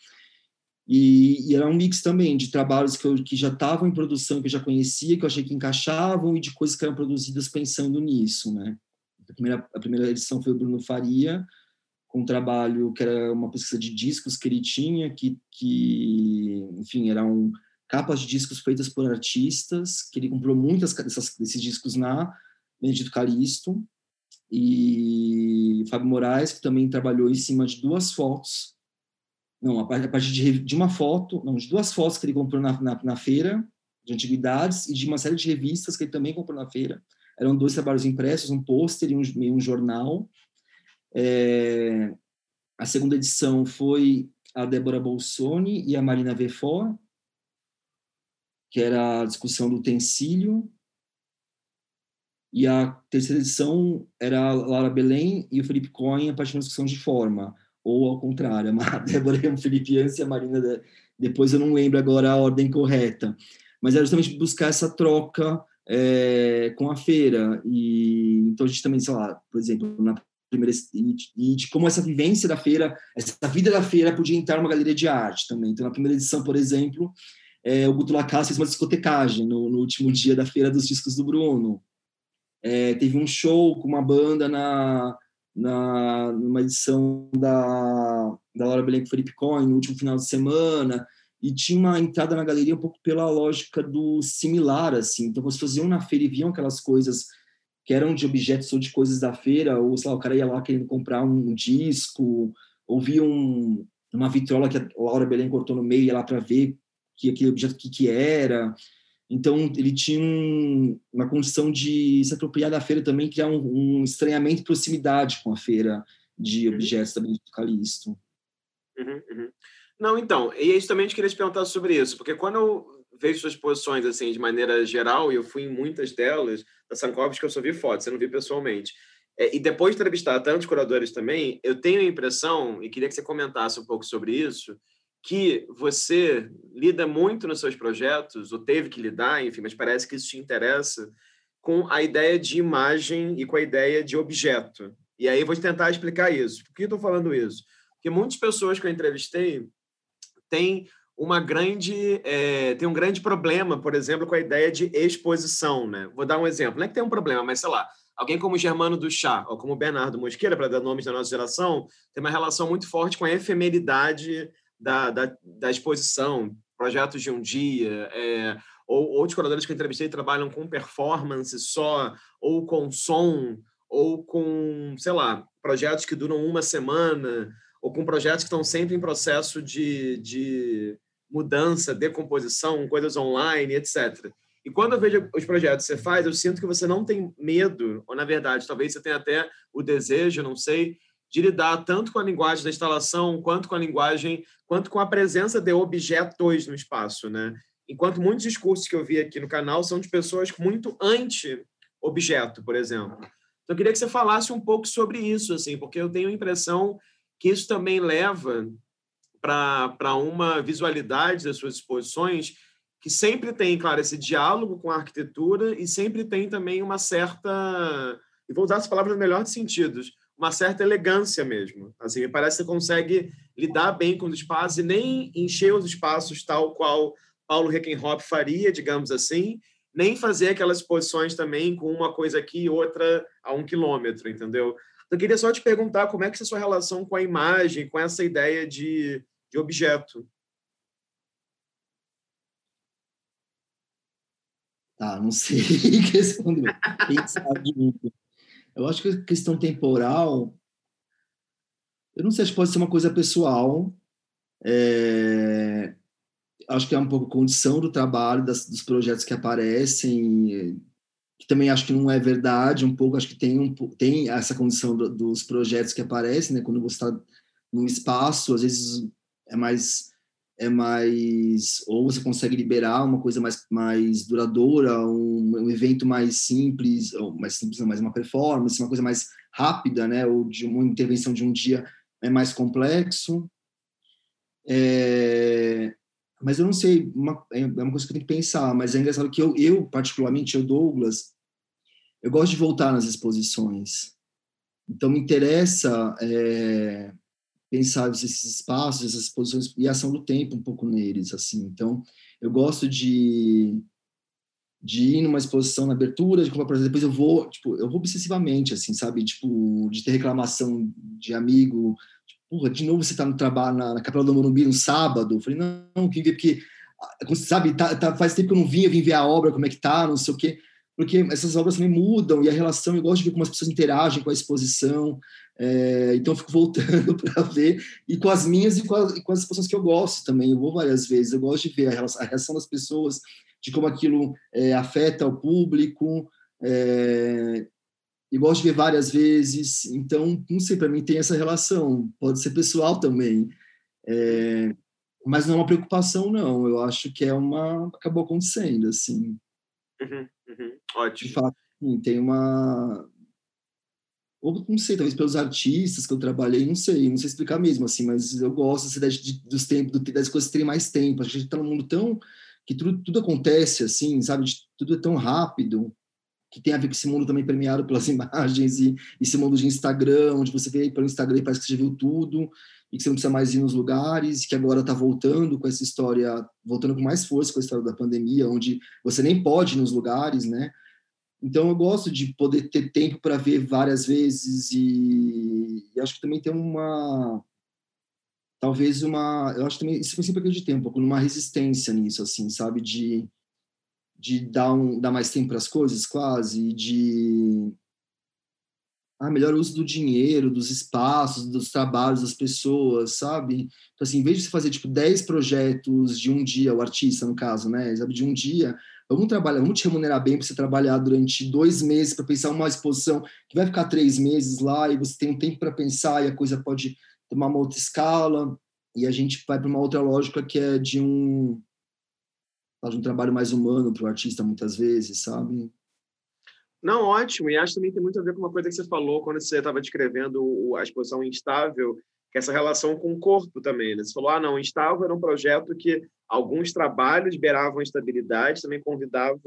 E, e, era um mix também de trabalhos que, eu, que já estavam em produção, que eu já conhecia, que eu achei que encaixavam, e de coisas que eram produzidas pensando nisso, né? A primeira, a primeira edição foi o Bruno Faria, com um trabalho que era uma pesquisa de discos que ele tinha, que, que enfim, eram capas de discos feitas por artistas, que ele comprou muitas dessas, desses discos na Benedito Calixto, e Fábio Moraes, que também trabalhou em cima de duas fotos, não, a partir de, de uma foto, não, de duas fotos que ele comprou na, na, na, feira de antiguidades e de uma série de revistas que ele também comprou na feira. Eram dois trabalhos impressos, um pôster e um, um jornal. É, a segunda edição foi a Débora Bolsoni e a Marina Vefort, que era a discussão do utensílio, e a terceira edição era a Laura Belém e o Felipe Cohen a partir uma discussão de forma, ou ao contrário, a Débora e o Felipe antes e a Marina de, depois, eu não lembro agora a ordem correta, mas era justamente buscar essa troca é, com a feira, e então a gente também, sei lá, por exemplo, na e de como essa vivência da feira, essa vida da feira podia entrar numa galeria de arte também. Então, na primeira edição, por exemplo, é, o Guto Lacasse fez uma discotecagem no, no último dia da feira dos discos do Bruno. É, teve um show com uma banda na, na, numa edição da, da Laura Belém com Felipe Coin, no último final de semana, e tinha uma entrada na galeria um pouco pela lógica do similar, assim. Então, você faziam na feira e viam aquelas coisas que eram de objetos ou de coisas da feira, ou, sei lá, o cara ia lá querendo comprar um, disco, ou via um, uma vitrola que a Laura Belém cortou no meio, ia lá para ver que aquele objeto que, que era. Então, ele tinha um, uma condição de se apropriar da feira também, criar um, um estranhamento e proximidade com a feira de uhum. objetos também do Calixto. Uhum, uhum. Não, então, e é justamente queria te perguntar sobre isso, porque quando eu vejo suas posições assim de maneira geral, e eu fui em muitas delas, da Sankovski eu só vi fotos, eu não vi pessoalmente. É, e depois de entrevistar tantos curadores também, eu tenho a impressão, e queria que você comentasse um pouco sobre isso, que você lida muito nos seus projetos, ou teve que lidar, enfim, mas parece que isso te interessa, com a ideia de imagem e com a ideia de objeto. E aí vou tentar explicar isso. Por que eu estou falando isso? Porque muitas pessoas que eu entrevistei têm uma grande é, tem um grande problema, por exemplo, com a ideia de exposição, né? Vou dar um exemplo. Não é que tem um problema, mas sei lá, alguém como Germano do Chá ou como Bernardo Mosqueira, para dar nomes da nossa geração, tem uma relação muito forte com a efemeridade da, da, da exposição, projetos de um dia, é, ou outros curadores que eu entrevistei trabalham com performance só, ou com som, ou com, sei lá, projetos que duram uma semana, ou com projetos que estão sempre em processo de, de mudança, decomposição, coisas online, etc. E quando eu vejo os projetos que você faz, eu sinto que você não tem medo, ou na verdade, talvez você tenha até o desejo, não sei, de lidar tanto com a linguagem da instalação, quanto com a linguagem, quanto com a presença de objetos no espaço, né? Enquanto muitos discursos que eu vi aqui no canal são de pessoas muito anti-objeto, por exemplo. Então, eu queria que você falasse um pouco sobre isso, assim, porque eu tenho a impressão que isso também leva para uma visualidade das suas exposições que sempre tem, claro, esse diálogo com a arquitetura e sempre tem também uma certa, e vou usar as palavras no melhor de sentidos, uma certa elegância mesmo. Assim, me parece que você consegue lidar bem com os espaços e nem encher os espaços tal qual Paulo Reckenhop faria, digamos assim, nem fazer aquelas posições também com uma coisa aqui e outra a um quilômetro, entendeu? Então, eu queria só te perguntar como é que é a sua relação com a imagem, com essa ideia de, de objeto. Tá, não sei responder. Eu acho que a questão temporal, eu não sei, acho que pode ser uma coisa pessoal. É, acho que é um pouco condição do trabalho, das, dos projetos que aparecem, que também acho que não é verdade, um pouco, acho que tem, um, tem essa condição do, dos projetos que aparecem, né? Quando você está num espaço, às vezes é mais é mais ou você consegue liberar uma coisa mais, mais duradoura, um, um evento mais simples, ou mais simples, não, mais uma performance, uma coisa mais rápida, né? Ou de uma intervenção de um dia é mais complexo. É, mas eu não sei, uma, é uma coisa que eu tenho que pensar. Mas é engraçado que eu, eu particularmente, eu Douglas, eu gosto de voltar nas exposições. Então me interessa é, pensar esses espaços, essas posições e a ação do tempo um pouco neles, assim. Então, eu gosto de de ir numa exposição na abertura, de comprar, depois eu vou, tipo, eu vou obsessivamente, assim, sabe? Tipo, de ter reclamação de amigo, tipo, porra, de novo você tá no trabalho na, na Capela do Morumbi no sábado. Eu falei, não, não, porque, ah, sabe, tá, tá, faz tempo que eu não vim, eu vim ver a obra, como é que tá, não sei o quê porque essas obras também mudam e a relação, eu gosto de ver como as pessoas interagem com a exposição, é, então eu fico voltando para ver, e com as minhas e com, as, e com as exposições que eu gosto também, eu vou várias vezes, eu gosto de ver a, relação, a reação das pessoas, de como aquilo é, afeta o público, é, e gosto de ver várias vezes, então, não sei, para mim tem essa relação, pode ser pessoal também, é, mas não é uma preocupação, não, eu acho que é uma, acabou acontecendo, assim. Uhum. Uhum, ótimo. De fato, sim, tem uma. Ou não sei, talvez pelos artistas que eu trabalhei, não sei, não sei explicar mesmo, assim, mas eu gosto dessa ideia de, dos tempos, das coisas terem mais tempo. A gente está num mundo tão. que tudo, tudo acontece, assim, sabe? Tudo é tão rápido, que tem a ver com esse mundo também permeado pelas imagens e esse mundo de Instagram, onde você vê pelo Instagram e parece que você já viu tudo e que você não precisa mais ir nos lugares, que agora está voltando com essa história, voltando com mais força com a história da pandemia, onde você nem pode ir nos lugares, né? Então eu gosto de poder ter tempo para ver várias vezes e, e, acho que também tem uma talvez uma eu acho também isso sempre acreditei um pouco numa resistência nisso assim sabe de de dar um dar mais tempo para as coisas quase de ah, melhor uso do dinheiro, dos espaços, dos trabalhos das pessoas, sabe? Então, assim, em vez de você fazer, tipo, 10 projetos de um dia, o artista, no caso, né? Sabe, de um dia, vamos trabalhar, vamos te remunerar bem para você trabalhar durante dois meses para pensar uma exposição que vai ficar três meses lá e você tem um tempo para pensar e a coisa pode tomar uma outra escala e a gente vai para uma outra lógica que é de um, de um trabalho mais humano para o artista, muitas vezes, sabe? Não, ótimo. E acho também tem muito a ver com uma coisa que você falou quando você estava descrevendo a exposição instável, que é essa relação com o corpo também. Né? Você falou, ah, não, instável era um projeto que alguns trabalhos beiravam estabilidade, também convidava,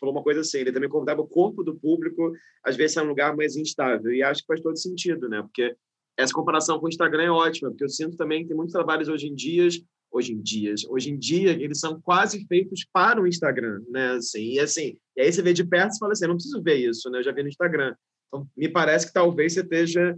falou uma coisa assim, ele também convidava o corpo do público, às vezes, a um lugar mais instável. E acho que faz todo sentido, né? Porque essa comparação com o Instagram é ótima, porque eu sinto também que tem muitos trabalhos hoje em dia hoje em dia. Hoje em dia, eles são quase feitos para o Instagram, né? Assim, e assim, e aí você vê de perto e fala assim, não preciso ver isso, né? Eu já vi no Instagram. Então, me parece que talvez você esteja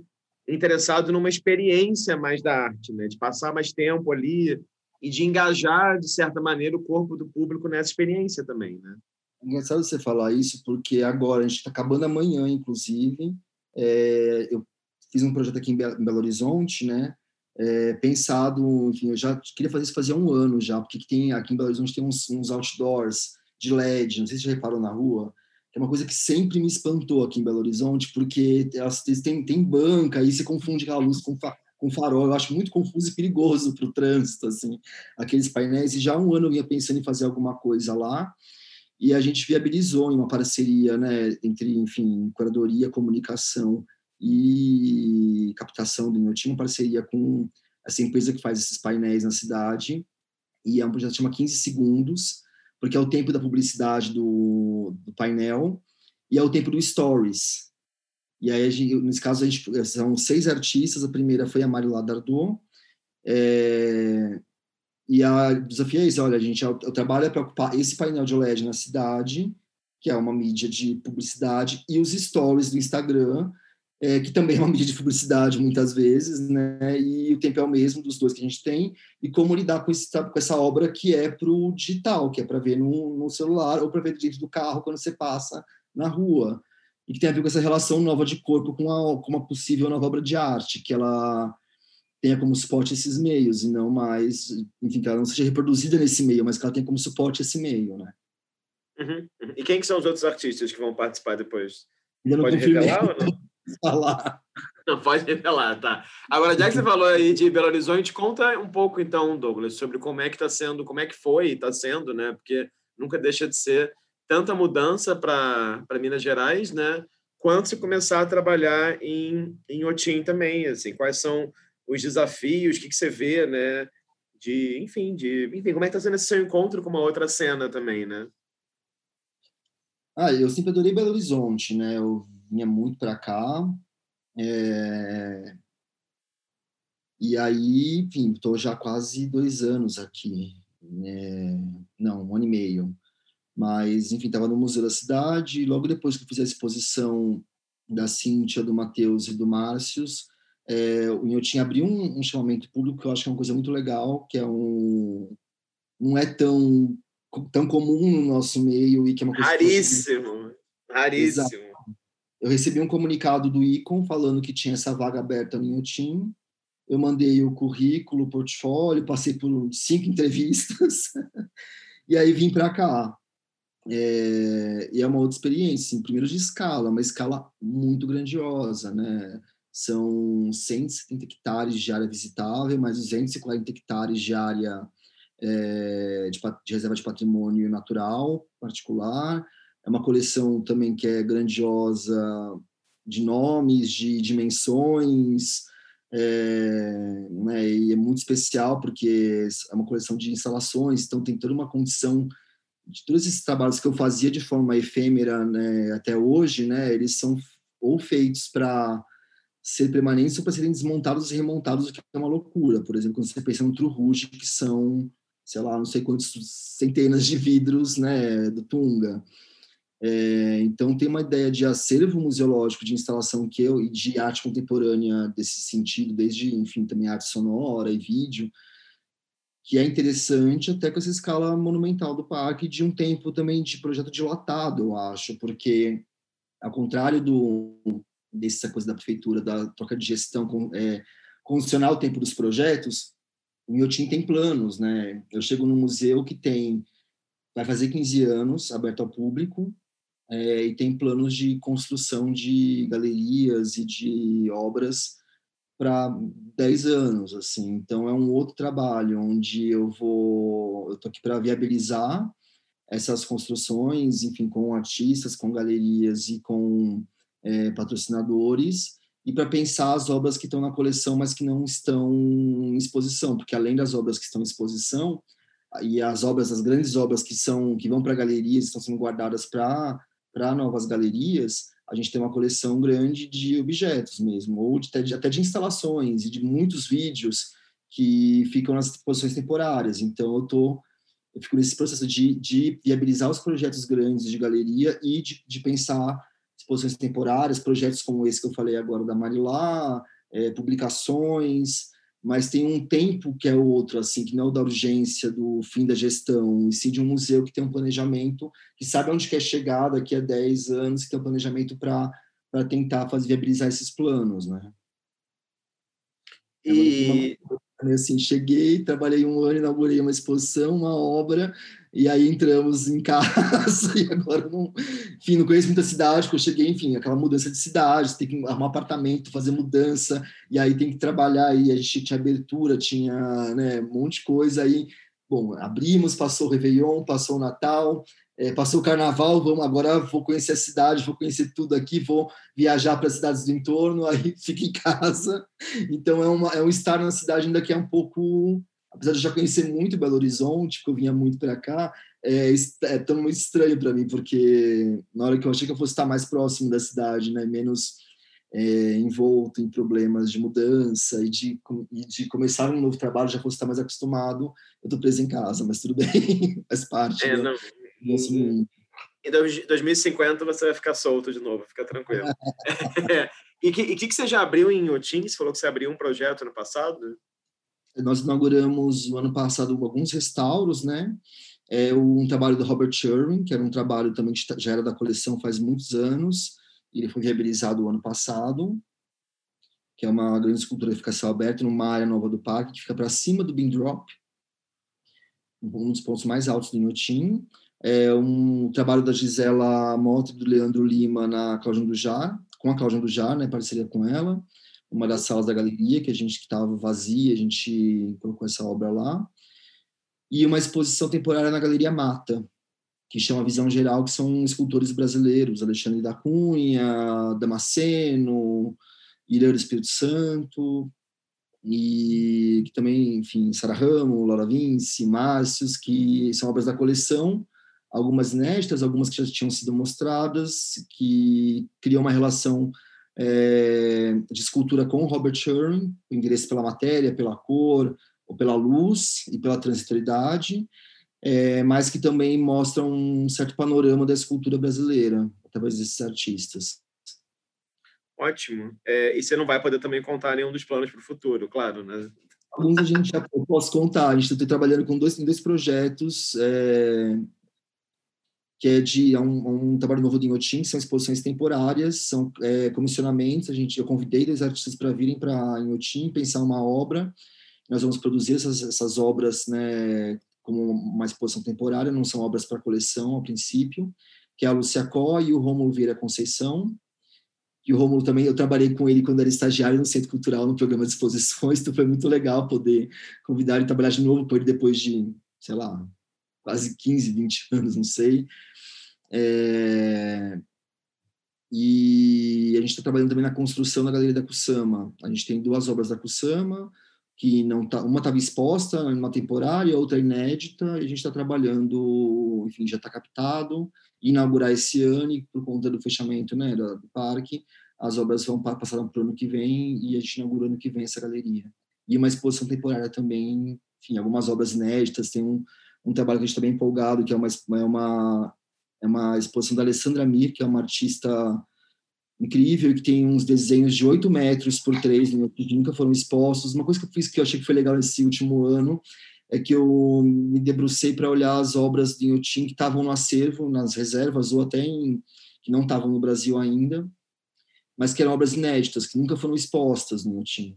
interessado numa experiência mais da arte, né? De passar mais tempo ali e de engajar, de certa maneira, o corpo do público nessa experiência também, né? Engraçado você falar isso, porque agora, a gente está acabando amanhã, inclusive, é, eu fiz um projeto aqui em Belo Horizonte, né? é, pensado, enfim, eu já queria fazer isso fazia um ano já, porque tem, aqui em Belo Horizonte tem uns, uns outdoors de LED, não sei se você reparou na rua, é uma coisa que sempre me espantou aqui em Belo Horizonte, porque elas tem, tem banca, aí você confunde aquela luz com, com farol, eu acho muito confuso e perigoso para o trânsito, assim, aqueles painéis, e já há um ano eu vinha pensando em fazer alguma coisa lá, e a gente viabilizou em uma parceria, né, entre, enfim, curadoria, comunicação e captação do meu time, parceria com essa empresa que faz esses painéis na cidade, e é um projeto que chama 15 segundos, porque é o tempo da publicidade do, do painel e é o tempo do stories. E aí, gente, nesse caso, a gente, são seis artistas, a primeira foi a Marila Dardot, é, e a desafio é esse, olha, gente, o trabalho é para ocupar esse painel de LED na cidade, que é uma mídia de publicidade, e os stories do Instagram, é, que também é uma mídia de publicidade muitas vezes, né? E o tempo é o mesmo dos dois que a gente tem, e como lidar com, esse, com essa obra que é para o digital, que é para ver no, no, celular ou para ver dentro do carro quando você passa na rua, e que tem a ver com essa relação nova de corpo com, a, com uma possível nova obra de arte, que ela tenha como suporte esses meios, e não mais, enfim, que ela não seja reproduzida nesse meio, mas que ela tenha como suporte esse meio, né? Uhum, uhum. E quem que são os outros artistas que vão participar depois? Ainda não Pode confirmei. revelar ou não? falar. Não pode revelar, tá. Agora, já que você falou aí de Belo Horizonte, conta um pouco então, Douglas, sobre como é que está sendo, como é que foi e está sendo, né? Porque nunca deixa de ser tanta mudança para Minas Gerais, né? Quanto se começar a trabalhar em, em Otim também, assim, quais são os desafios, o que, que você vê, né? De, enfim, de, enfim, como é que está sendo esse seu encontro com uma outra cena também, né? Ah, eu sempre adorei Belo Horizonte, né? Eu vinha muito para cá. É... E aí, enfim, estou já quase dois anos aqui. É... Não, um ano e meio. Mas, enfim, estava no Museu da Cidade. E logo depois que eu fiz a exposição da Cíntia, do Matheus e do Márcios, é, o Inhotim abriu um, um chamamento público que eu acho que é uma coisa muito legal, que é um... Não é tão, tão comum no nosso meio e que é uma coisa... Raríssimo, raríssimo. Exato eu recebi um comunicado do ICOM falando que tinha essa vaga aberta no Inhotim. Eu mandei o currículo, o portfólio, passei por cinco entrevistas e aí vim para cá. É, e é uma outra experiência, assim, primeiro de escala, uma escala muito grandiosa, né? São 170 hectares de área visitável, mais 240 hectares de área é, de, de reserva de patrimônio natural particular, é uma coleção também que é grandiosa de nomes, de dimensões, é, né, e é muito especial porque é uma coleção de instalações, então tem toda uma condição de todos esses trabalhos que eu fazia de forma efêmera né, até hoje, né, eles são ou feitos para ser permanentes ou para serem desmontados e remontados, o que é uma loucura. Por exemplo, quando você pensa no True Rouge, que são, sei lá, não sei quantos centenas de vidros né, do Tunga. É, então, tem uma ideia de acervo museológico, de instalação que eu, e de arte contemporânea desse sentido, desde, enfim, também arte sonora e vídeo, que é interessante até com essa escala monumental do parque, de um tempo também de projeto dilatado, eu acho, porque, ao contrário do dessa coisa da prefeitura, da troca de gestão, é, condicionar o tempo dos projetos, o Miotim tem planos, né? Eu chego num museu que tem, vai fazer 15 anos, aberto ao público, é, e tem planos de construção de galerias e de obras para 10 anos, assim. Então é um outro trabalho onde eu vou, eu tô aqui para viabilizar essas construções, enfim, com artistas, com galerias e com é, patrocinadores e para pensar as obras que estão na coleção, mas que não estão em exposição, porque além das obras que estão em exposição e as obras, as grandes obras que são que vão para galerias, estão sendo guardadas para para novas galerias, a gente tem uma coleção grande de objetos mesmo, ou de, até de instalações e de muitos vídeos que ficam nas exposições temporárias. Então, eu tô eu fico nesse processo de, de viabilizar os projetos grandes de galeria e de, de pensar exposições temporárias, projetos como esse que eu falei agora da Marilá, é, publicações, mas tem um tempo que é outro, assim, que não é o da urgência, do fim da gestão, e sim de um museu que tem um planejamento, que sabe onde quer chegar daqui a 10 anos, que tem um planejamento para tentar fazer viabilizar esses planos, né? E... Assim, cheguei, trabalhei um ano, inaugurei uma exposição, uma obra, e aí entramos em casa e agora não, enfim, não conheço muita cidade, porque eu cheguei, enfim, aquela mudança de cidade, tem que arrumar apartamento, fazer mudança, e aí tem que trabalhar, e a gente tinha abertura, tinha, né, um monte de coisa, aí, bom, abrimos, passou o Réveillon, passou o Natal, é, passou o Carnaval, vamos, agora vou conhecer a cidade, vou conhecer tudo aqui, vou viajar para as cidades do entorno, aí fico em casa, então é, uma, é um estar na cidade ainda que é um pouco apesar de já conhecer muito Belo Horizonte, porque eu vinha muito para cá, é, é tão muito estranho para mim, porque na hora que eu achei que eu fosse estar mais próximo da cidade, né, menos é, envolto em problemas de mudança e de, e de começar um novo trabalho, já fosse estar mais acostumado, eu estou preso em casa, mas tudo bem, faz parte é, do, não, nosso mundo. Em 2050 você vai ficar solto de novo, fica tranquilo. e o que, que, que você já abriu em Otim? Você falou que você abriu um projeto no passado? Nós inauguramos no ano passado alguns restauros, né? É um trabalho do Robert Sherwin, que era um trabalho também que já era da coleção faz muitos anos. Ele foi viabilizado o ano passado, que é uma grande escultura de ficação aberta numa área nova do parque, que fica para cima do Bean Drop, um dos pontos mais altos do Inhotim. É um trabalho da Gisela Mota e do Leandro Lima na Cláudia do Jar, com a Cláudia do Jar, né, parceria com ela uma das salas da galeria, que a gente estava vazia, a gente colocou essa obra lá. E uma exposição temporária na Galeria Mata, que chama Visão Geral, que são escultores brasileiros, Alexandre da Cunha, Damasceno, Ilha do Espírito Santo, e que também, enfim, Sara Ramo, Laura Vinci, Márcios, que são obras da coleção, algumas inéditas, algumas que já tinham sido mostradas, que criam uma relação é, de escultura com Robert Sherwin, o interesse pela matéria, pela cor, ou pela luz e pela transitoriedade, é, mas que também mostram um certo panorama da escultura brasileira, através desses artistas. Ótimo. É, e você não vai poder também contar nenhum dos planos para o futuro, claro, né? Alguns a gente já posso contar. A gente está trabalhando com dois, dois projetos é, que é de é um, um, trabalho novo do Inhotim, são exposições temporárias, são é, comissionamentos. A gente, eu convidei dois artistas para virem para Inhotim pensar uma obra. Nós vamos produzir essas, essas obras, né, como uma exposição temporária, não são obras para coleção a princípio, que é a Lucia Có e o Rômulo Vieira Conceição. E o Rômulo também, eu trabalhei com ele quando era estagiário no Centro Cultural, no programa de exposições, então foi muito legal poder convidar ele a trabalhar de novo com ele depois de, sei lá, quase 15, 20 anos, não sei. É, e a gente está trabalhando também na construção da Galeria da Kusama. A gente tem duas obras da Kusama, que não tá, uma estava exposta uma temporária, outra inédita, e a gente está trabalhando, enfim, já está captado, inaugurar esse ano, e por conta do fechamento né, do, do parque, as obras vão passar para o ano que vem, e a gente inaugura ano que vem essa galeria. E uma exposição temporária também, enfim, algumas obras inéditas, tem um, um trabalho que a gente está bem empolgado, que é uma, é uma é uma exposição da Alessandra Mir, que é uma artista incrível que tem uns desenhos de 8 metros por 3, né, que nunca foram expostos. Uma coisa que eu fiz que eu achei que foi legal nesse último ano é que eu me debrucei para olhar as obras de Inhotim que estavam no acervo, nas reservas, ou até em, que não estavam no Brasil ainda, mas que eram obras inéditas, que nunca foram expostas no Inhotim.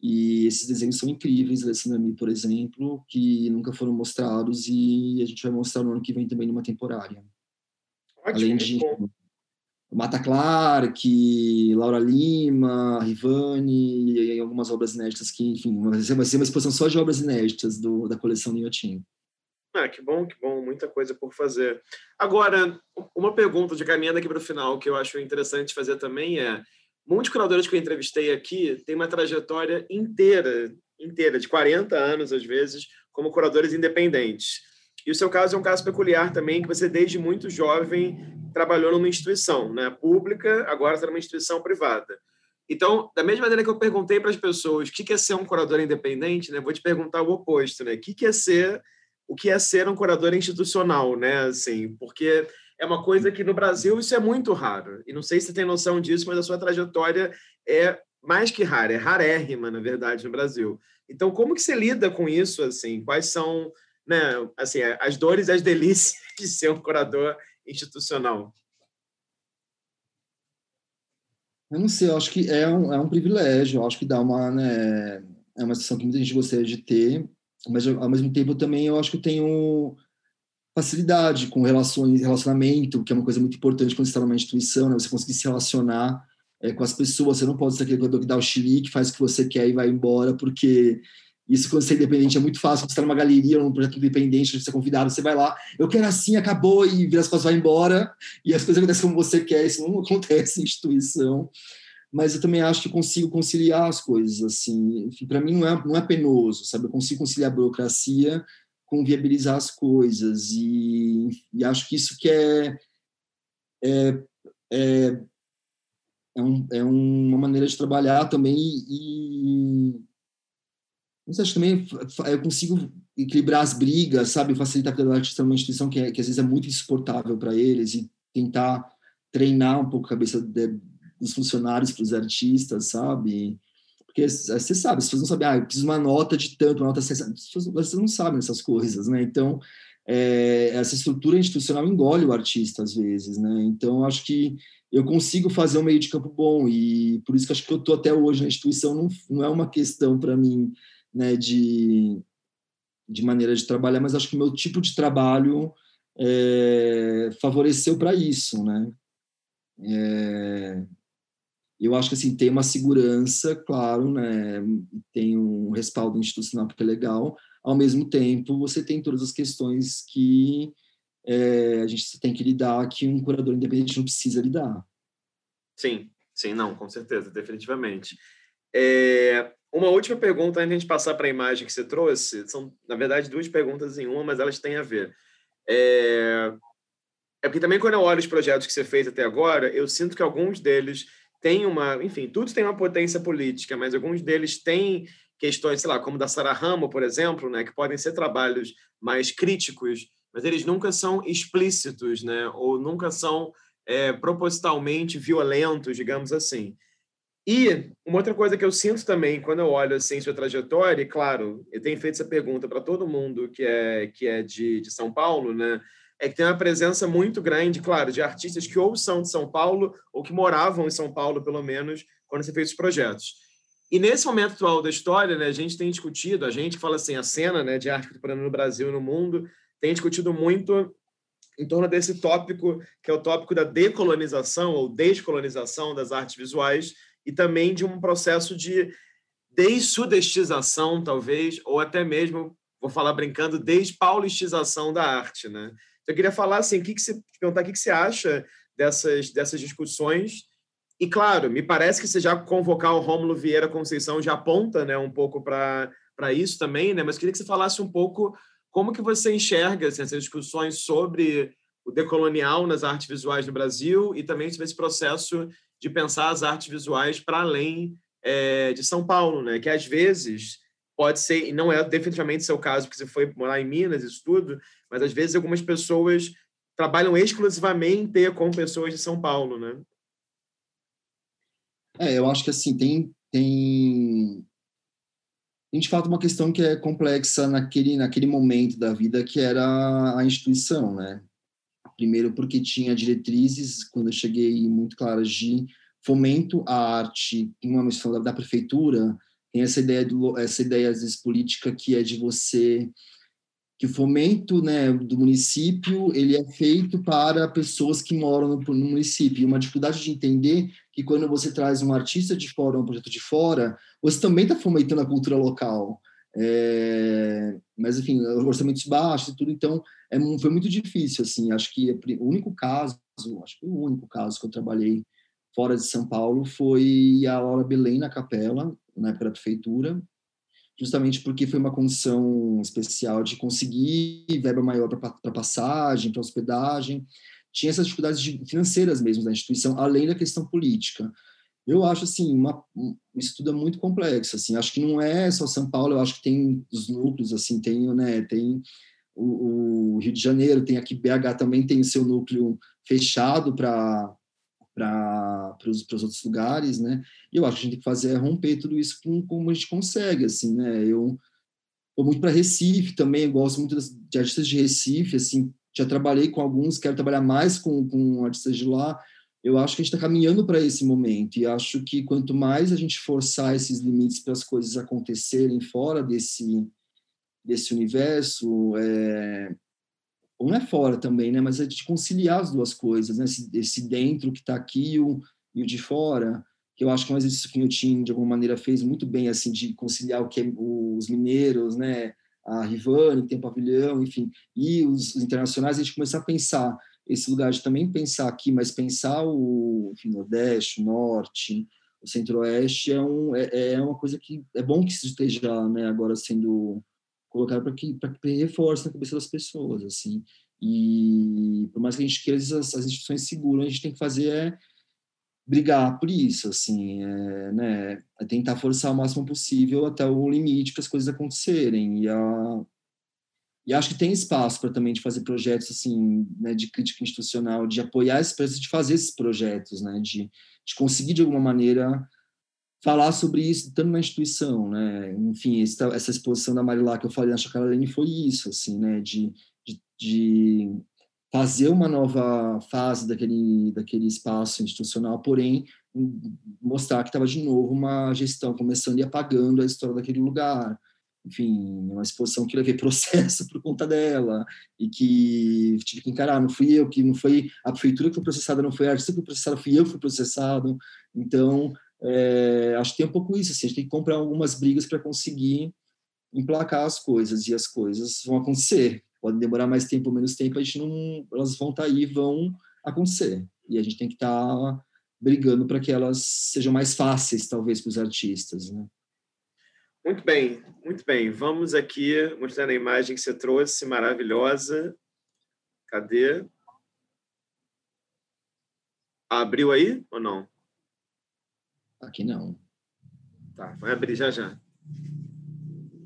E esses desenhos são incríveis, Alessandra Mi, por exemplo, que nunca foram mostrados e a gente vai mostrar no ano que vem também numa temporária. Ótimo, Além de bom. Mata Clark, Laura Lima, Rivani e algumas obras inéditas que, enfim, vai ser uma exposição só de obras inéditas do, da coleção Niotinho. Ah, que bom, que bom, muita coisa por fazer. Agora, uma pergunta de caminhando aqui para o final que eu acho interessante fazer também é: muitos curadores que eu entrevistei aqui têm uma trajetória inteira, inteira, de 40 anos às vezes, como curadores independentes. E o seu caso é um caso peculiar também, que você desde muito jovem trabalhou numa instituição né, pública, agora está numa instituição privada. Então, da mesma maneira que eu perguntei para as pessoas o que é ser um curador independente, né, vou te perguntar o oposto, né? O que é ser, o que é ser um curador institucional, né? Assim, porque é uma coisa que no Brasil isso é muito raro. E não sei se você tem noção disso, mas a sua trajetória é mais que rara, é rarérrima, na verdade, no Brasil. Então, como que você lida com isso, assim? Quais são, né, assim, as dores e as delícias de ser um curador institucional? Eu não sei, eu acho que é um, é um privilégio, eu acho que dá uma, né, é uma situação que muita gente gostaria de ter, mas ao mesmo tempo também eu acho que eu tenho facilidade com relações, relacionamento, que é uma coisa muito importante quando você está numa instituição, né, você conseguir se relacionar é, com as pessoas, você não pode ser aquele que dá o xilique, faz o que você quer e vai embora, porque isso, quando você é independente, é muito fácil. Você está numa galeria, num projeto independente, você é convidado, você vai lá, eu quero assim, acabou, e vira as coisas, vai embora, e as coisas acontecem como você quer. Isso não acontece em instituição. Mas eu também acho que consigo conciliar as coisas, assim. Para mim, não é, não é penoso, sabe? Eu consigo conciliar a burocracia com viabilizar as coisas. E, e acho que isso que é, é, é, é, um, é uma maneira de trabalhar também e mas acho que também eu consigo equilibrar as brigas, sabe? Facilitar a vida do artista numa instituição que, é, que às vezes é muito insuportável para eles e tentar treinar um pouco a cabeça de, dos funcionários para os artistas, sabe? Porque você sabe, as pessoas não sabem, ah, eu preciso uma nota de tanto, uma nota de vocês não sabem essas coisas, né? Então, é, essa estrutura institucional engole o artista às vezes, né? Então, acho que eu consigo fazer um meio de campo bom e por isso que acho que eu estou até hoje na instituição, não, não é uma questão para mim né, de, de maneira de trabalhar, mas acho que o meu tipo de trabalho é, favoreceu para isso, né? É, eu acho que assim tem uma segurança, claro, né? Tem um respaldo institucional que é legal. Ao mesmo tempo, você tem todas as questões que é, a gente tem que lidar que um curador independente não precisa lidar. Sim, sim, não, com certeza, definitivamente. É, uma última pergunta antes de a gente passar para a imagem que você trouxe. São, na verdade, duas perguntas em uma, mas elas têm a ver. É, é porque também quando eu olho os projetos que você fez até agora, eu sinto que alguns deles têm uma... Enfim, tudo tem uma potência política, mas alguns deles têm questões, sei lá, como da Sara Ramo, por exemplo, né, que podem ser trabalhos mais críticos, mas eles nunca são explícitos, né, ou nunca são é, propositalmente violentos, digamos assim. E uma outra coisa que eu sinto também quando eu olho assim sua trajetória, e claro, eu tenho feito essa pergunta para todo mundo que é que é de, de São Paulo, né? É que tem uma presença muito grande, claro, de artistas que ou são de São Paulo ou que moravam em São Paulo, pelo menos, quando você fez os projetos. E nesse momento atual da história, né, a gente tem discutido, a gente fala assim, a cena né, de arte contemporânea no Brasil e no mundo, tem discutido muito em torno desse tópico, que é o tópico da decolonização ou descolonização das artes visuais, e também de um processo de dessudestização, talvez, ou até mesmo, vou falar brincando, despaulistização da arte. Né? Então, eu queria falar assim, o que, que você, perguntar o que, que você acha dessas, dessas discussões. E, claro, me parece que você já convocar o Rômulo Vieira Conceição já aponta né, um pouco para isso também, né? mas queria que você falasse um pouco como que você enxerga assim, essas discussões sobre o decolonial nas artes visuais no Brasil e também sobre esse processo de pensar as artes visuais para além é, de São Paulo, né? Que às vezes pode ser, e não é definitivamente seu caso, porque você foi morar em Minas, isso tudo, mas às vezes algumas pessoas trabalham exclusivamente com pessoas de São Paulo, né? É, eu acho que assim, tem, tem, tem de fato uma questão que é complexa naquele, naquele momento da vida que era a instituição, né? Primeiro porque tinha diretrizes, quando eu cheguei, muito claras de fomento à arte, uma missão da, da prefeitura, tem essa ideia, do, essa ideia, às vezes, política que é de você que o fomento né, do município ele é feito para pessoas que moram no, no, município. E uma dificuldade de entender que quando você traz um artista de fora, um projeto de fora, você também está fomentando a cultura local. É, mas, enfim, orçamentos baixos e tudo, então é, foi muito difícil. assim Acho que o único caso, acho que o único caso que eu trabalhei fora de São Paulo foi a Laura Belém na capela, na né, prefeitura, justamente porque foi uma condição especial de conseguir verba maior para passagem, para hospedagem. Tinha essas dificuldades financeiras mesmo da instituição, além da questão política. Eu acho assim, uma, isso tudo é muito complexo. Assim, acho que não é só São Paulo. Eu acho que tem os núcleos, assim, tem, né, tem o, o Rio de Janeiro, tem aqui BH também tem o seu núcleo fechado para para os outros lugares, né? E eu acho que a gente tem que fazer é romper tudo isso com como a gente consegue, assim, né? Eu vou muito para Recife também, gosto muito de artistas de Recife, assim, já trabalhei com alguns, quero trabalhar mais com, com artistas de lá. Eu acho que a gente está caminhando para esse momento e acho que quanto mais a gente forçar esses limites para as coisas acontecerem fora desse desse universo, é, ou não é fora também, né? Mas é de conciliar as duas coisas, né? Esse, esse dentro que está aqui e o, e o de fora, que eu acho que é um exercício que o Tim, de alguma maneira, fez muito bem, assim, de conciliar o que é, os mineiros, né? A Rivane, que tem pavilhão, enfim, e os, internacionais, a gente começar a pensar esse lugar de também pensar aqui, mas pensar o enfim, Nordeste, o Norte, o Centro-Oeste é, um, é, é, uma coisa que é bom que esteja né, agora sendo colocar para que, para que reforce na cabeça das pessoas, assim. E por mais que a gente queira as, as instituições seguras, a gente tem que fazer é brigar por isso, assim, é, né, é tentar forçar o máximo possível até o limite para as coisas acontecerem. E, a, e acho que tem espaço para também de fazer projetos assim, né, de crítica institucional, de apoiar esses projetos, de fazer esses projetos, né, de, de conseguir de alguma maneira falar sobre isso tanto na instituição, né? Enfim, essa, essa exposição da Marilá que eu falei na Chácara Lene foi isso, assim, né? De, de, de, fazer uma nova fase daquele, daquele espaço institucional, porém mostrar que estava de novo uma gestão começando e apagando a história daquele lugar. Enfim, uma exposição que levei processo por conta dela e que tive que encarar. Não fui eu que não foi a prefeitura que foi processada, não foi a artista que foi processada, fui eu que fui processado. Então é, acho que tem um pouco isso, assim, a gente tem que comprar algumas brigas para conseguir emplacar as coisas, e as coisas vão acontecer. Pode demorar mais tempo ou menos tempo, a gente não, elas vão estar tá aí vão acontecer. E a gente tem que estar tá brigando para que elas sejam mais fáceis, talvez, para os artistas, né? Muito bem, muito bem. Vamos aqui mostrar a imagem que você trouxe, maravilhosa. Cadê? Abriu aí ou não? Aqui não. Tá, vai abrir já já.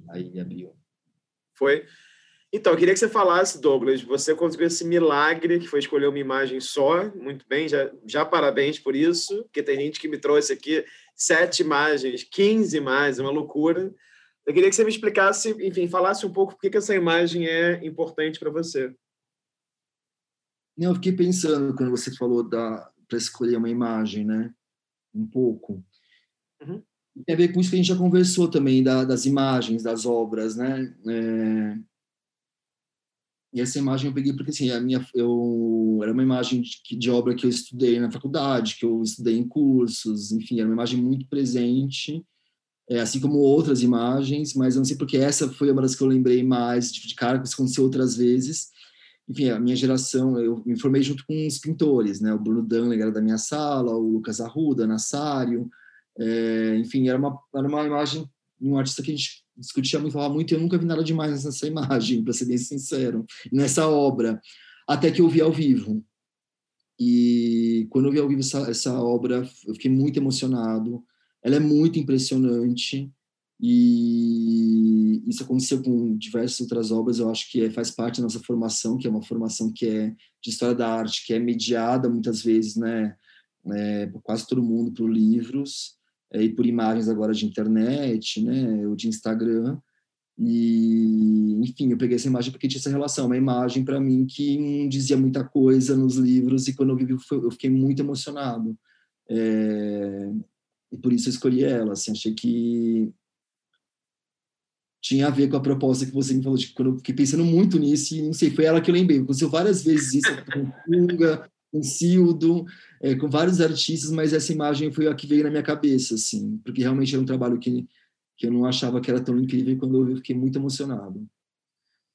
Aí abriu. Foi. Então, eu queria que você falasse, Douglas, você conseguiu esse milagre que foi escolher uma imagem só, muito bem, já, já parabéns por isso, porque tem gente que me trouxe aqui sete imagens, 15 imagens, uma loucura. Eu queria que você me explicasse, enfim, falasse um pouco por que essa imagem é importante para você. Eu fiquei pensando quando você falou da para escolher uma imagem, né? Um pouco. Uhum. Tem a ver com isso que a gente já conversou também, da, das imagens, das obras, né? É... E essa imagem eu peguei porque, assim, a minha, eu, era uma imagem de, de, obra que eu estudei na faculdade, que eu estudei em cursos, enfim, era uma imagem muito presente, é, assim como outras imagens, mas eu não sei porque essa foi uma das que eu lembrei mais de, de cara, que isso aconteceu outras vezes, enfim, a minha geração, eu me formei junto com os pintores, né? O Bruno Danler era da minha sala, o Lucas Arruda, Nassário, é, enfim, era uma, era uma imagem um artista que a gente discutia muito, falava muito, e eu nunca vi nada demais nessa imagem, para ser bem sincero, nessa obra, até que eu vi ao vivo. E quando eu vi ao vivo essa, essa obra, eu fiquei muito emocionado. Ela é muito impressionante, E isso aconteceu com diversas outras obras, eu acho que é, faz parte da nossa formação, que é uma formação que é de história da arte, que é mediada muitas vezes, né, é, por quase todo mundo por livros é, e por imagens agora de internet, né, ou de Instagram. E, enfim, eu peguei essa imagem porque tinha essa relação, uma imagem para mim que não dizia muita coisa nos livros e quando eu vi eu fiquei muito emocionado. É, e por isso eu escolhi ela, assim, achei que tinha a ver com a proposta que você me falou, de quando eu fiquei pensando muito nisso, e não sei, foi ela que eu lembrei, aconteceu várias vezes isso, com Funga, com Sildo, é, com vários artistas, mas essa imagem foi a que veio na minha cabeça, assim, porque realmente era um trabalho que, que eu não achava que era tão incrível, e quando eu vi, eu fiquei muito emocionado.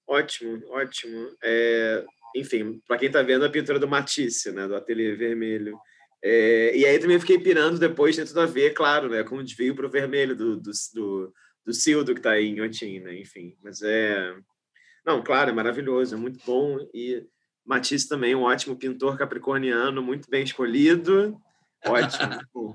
Ótimo, ótimo. É, enfim, para quem está vendo a pintura do Matisse, né, do Ateliê Vermelho, é, e aí também fiquei pirando depois, tem tudo a ver, claro, né, como desvio para o vermelho do, do, do do Cildo que está aí em Otim, né? Enfim, mas é... Não, claro, é maravilhoso, é muito bom. E Matisse também, um ótimo pintor capricorniano, muito bem escolhido. Ótimo.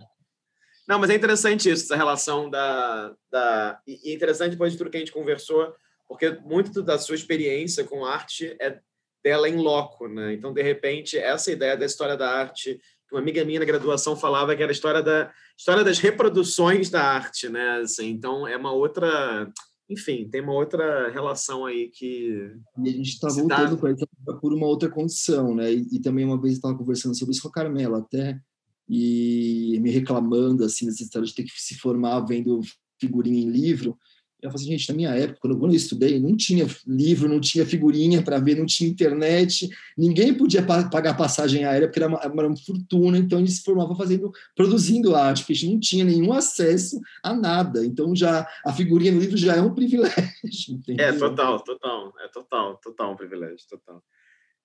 Não, mas é interessante isso, essa relação da... da... E interessante depois de tudo que a gente conversou, porque muito da sua experiência com arte é dela em loco, né? Então, de repente, essa ideia da história da arte uma amiga minha na graduação falava que era a história da história das reproduções da arte, né? Assim, então é uma outra, enfim, tem uma outra relação aí que e a gente está voltando para isso por uma outra condição, né? E, e também uma vez estava conversando sobre isso com a Carmela até e me reclamando assim dessa história de ter que se formar vendo figurinha em livro. Eu falei assim, gente, na minha época, quando, eu estudei, não tinha livro, não tinha figurinha para ver, não tinha internet, ninguém podia pa pagar passagem aérea, porque era uma, era uma, fortuna, então a gente se formava fazendo, produzindo arte, porque a gente não tinha nenhum acesso a nada. Então já a figurinha no livro já é um privilégio. Entendeu? É, total, total, é total, total um privilégio, total.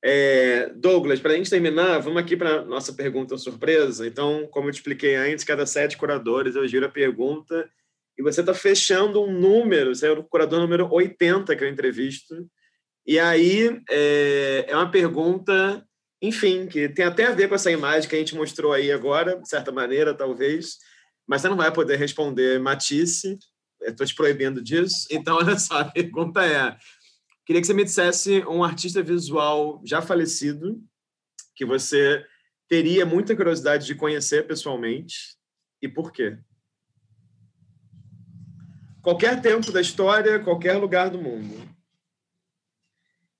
É, Douglas, para a gente terminar, vamos aqui para nossa pergunta surpresa. Então, como eu te expliquei antes, cada sete curadores eu giro a pergunta e você está fechando um número, você é o curador número 80 que eu entrevisto, e aí é, é uma pergunta, enfim, que tem até a ver com essa imagem que a gente mostrou aí agora, de certa maneira, talvez, mas você não vai poder responder Matisse, estou te proibindo disso, então olha só, a pergunta é, queria que você me dissesse um artista visual já falecido, que você teria muita curiosidade de conhecer pessoalmente, e por quê? Qualquer tempo da história, qualquer lugar do mundo.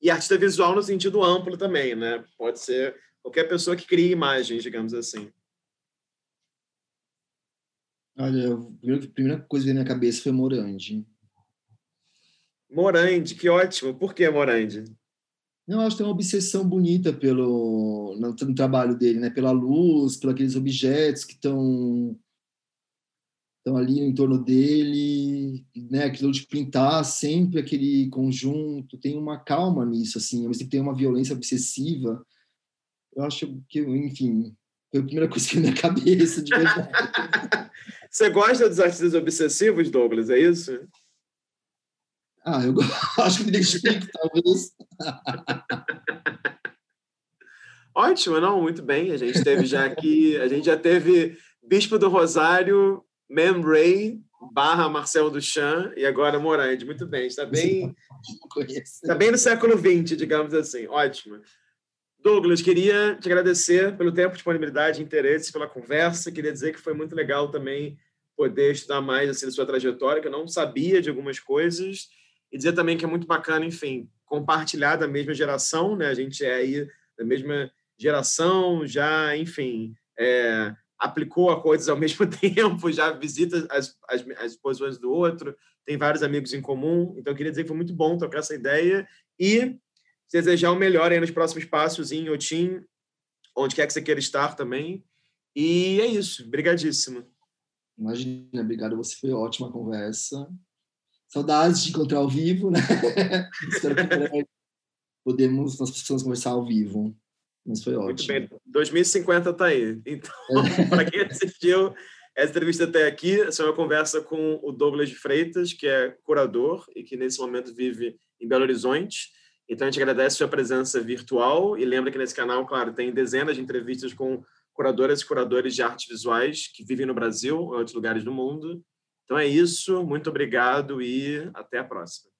E artista visual no sentido amplo também, né? Pode ser qualquer pessoa que crie imagens, digamos assim. Olha, a primeira coisa que veio na minha cabeça foi Morandi. Morandi, que ótimo. Por que Morandi? Não, acho que tem uma obsessão bonita pelo no, no trabalho dele, né? Pela luz, pelos aqueles objetos que estão estão ali em torno dele, né? Aquilo de pintar sempre aquele conjunto, tem uma calma nisso, assim, mas tem uma violência obsessiva. Eu acho que, enfim, foi a primeira coisa que veio na cabeça. De Você gosta dos artistas obsessivos, Douglas? É isso? Ah, eu acho que me identifico, talvez. Ótimo, não, muito bem. A gente teve já aqui, a gente já teve Bispo do Rosário, Man Ray barra Marcel Duchamp e agora Morandi. Muito bem, está bem, está bem no século XX, digamos assim. Ótimo. Douglas, queria te agradecer pelo tempo, disponibilidade, interesse, pela conversa. Queria dizer que foi muito legal também poder estudar mais assim, da sua trajetória, que eu não sabia de algumas coisas. E dizer também que é muito bacana, enfim, compartilhar da mesma geração, né? A gente é aí da mesma geração, já, enfim, é, aplicou a coisas ao mesmo tempo, já visita as, as, as do outro, tem vários amigos em comum. Então, queria dizer que foi muito bom trocar essa ideia e desejar o melhor aí nos próximos passos em Otim, onde quer que você queira estar também. E é isso. Obrigadíssimo. Imagina, obrigado. Você foi ótima conversa. Saudades de encontrar ao vivo, né? Espero que podemos, nós precisamos conversar ao vivo. Mas foi ótimo. Muito bem. 2050 está aí. Então, para quem assistiu essa entrevista até aqui, essa é uma conversa com o Douglas de Freitas, que é curador e que nesse momento vive em Belo Horizonte. Então, a gente agradece a sua presença virtual e lembra que nesse canal, claro, tem dezenas de entrevistas com curadoras e curadores de artes visuais que vivem no Brasil ou em outros lugares do mundo. Então é isso, muito obrigado e até a próxima.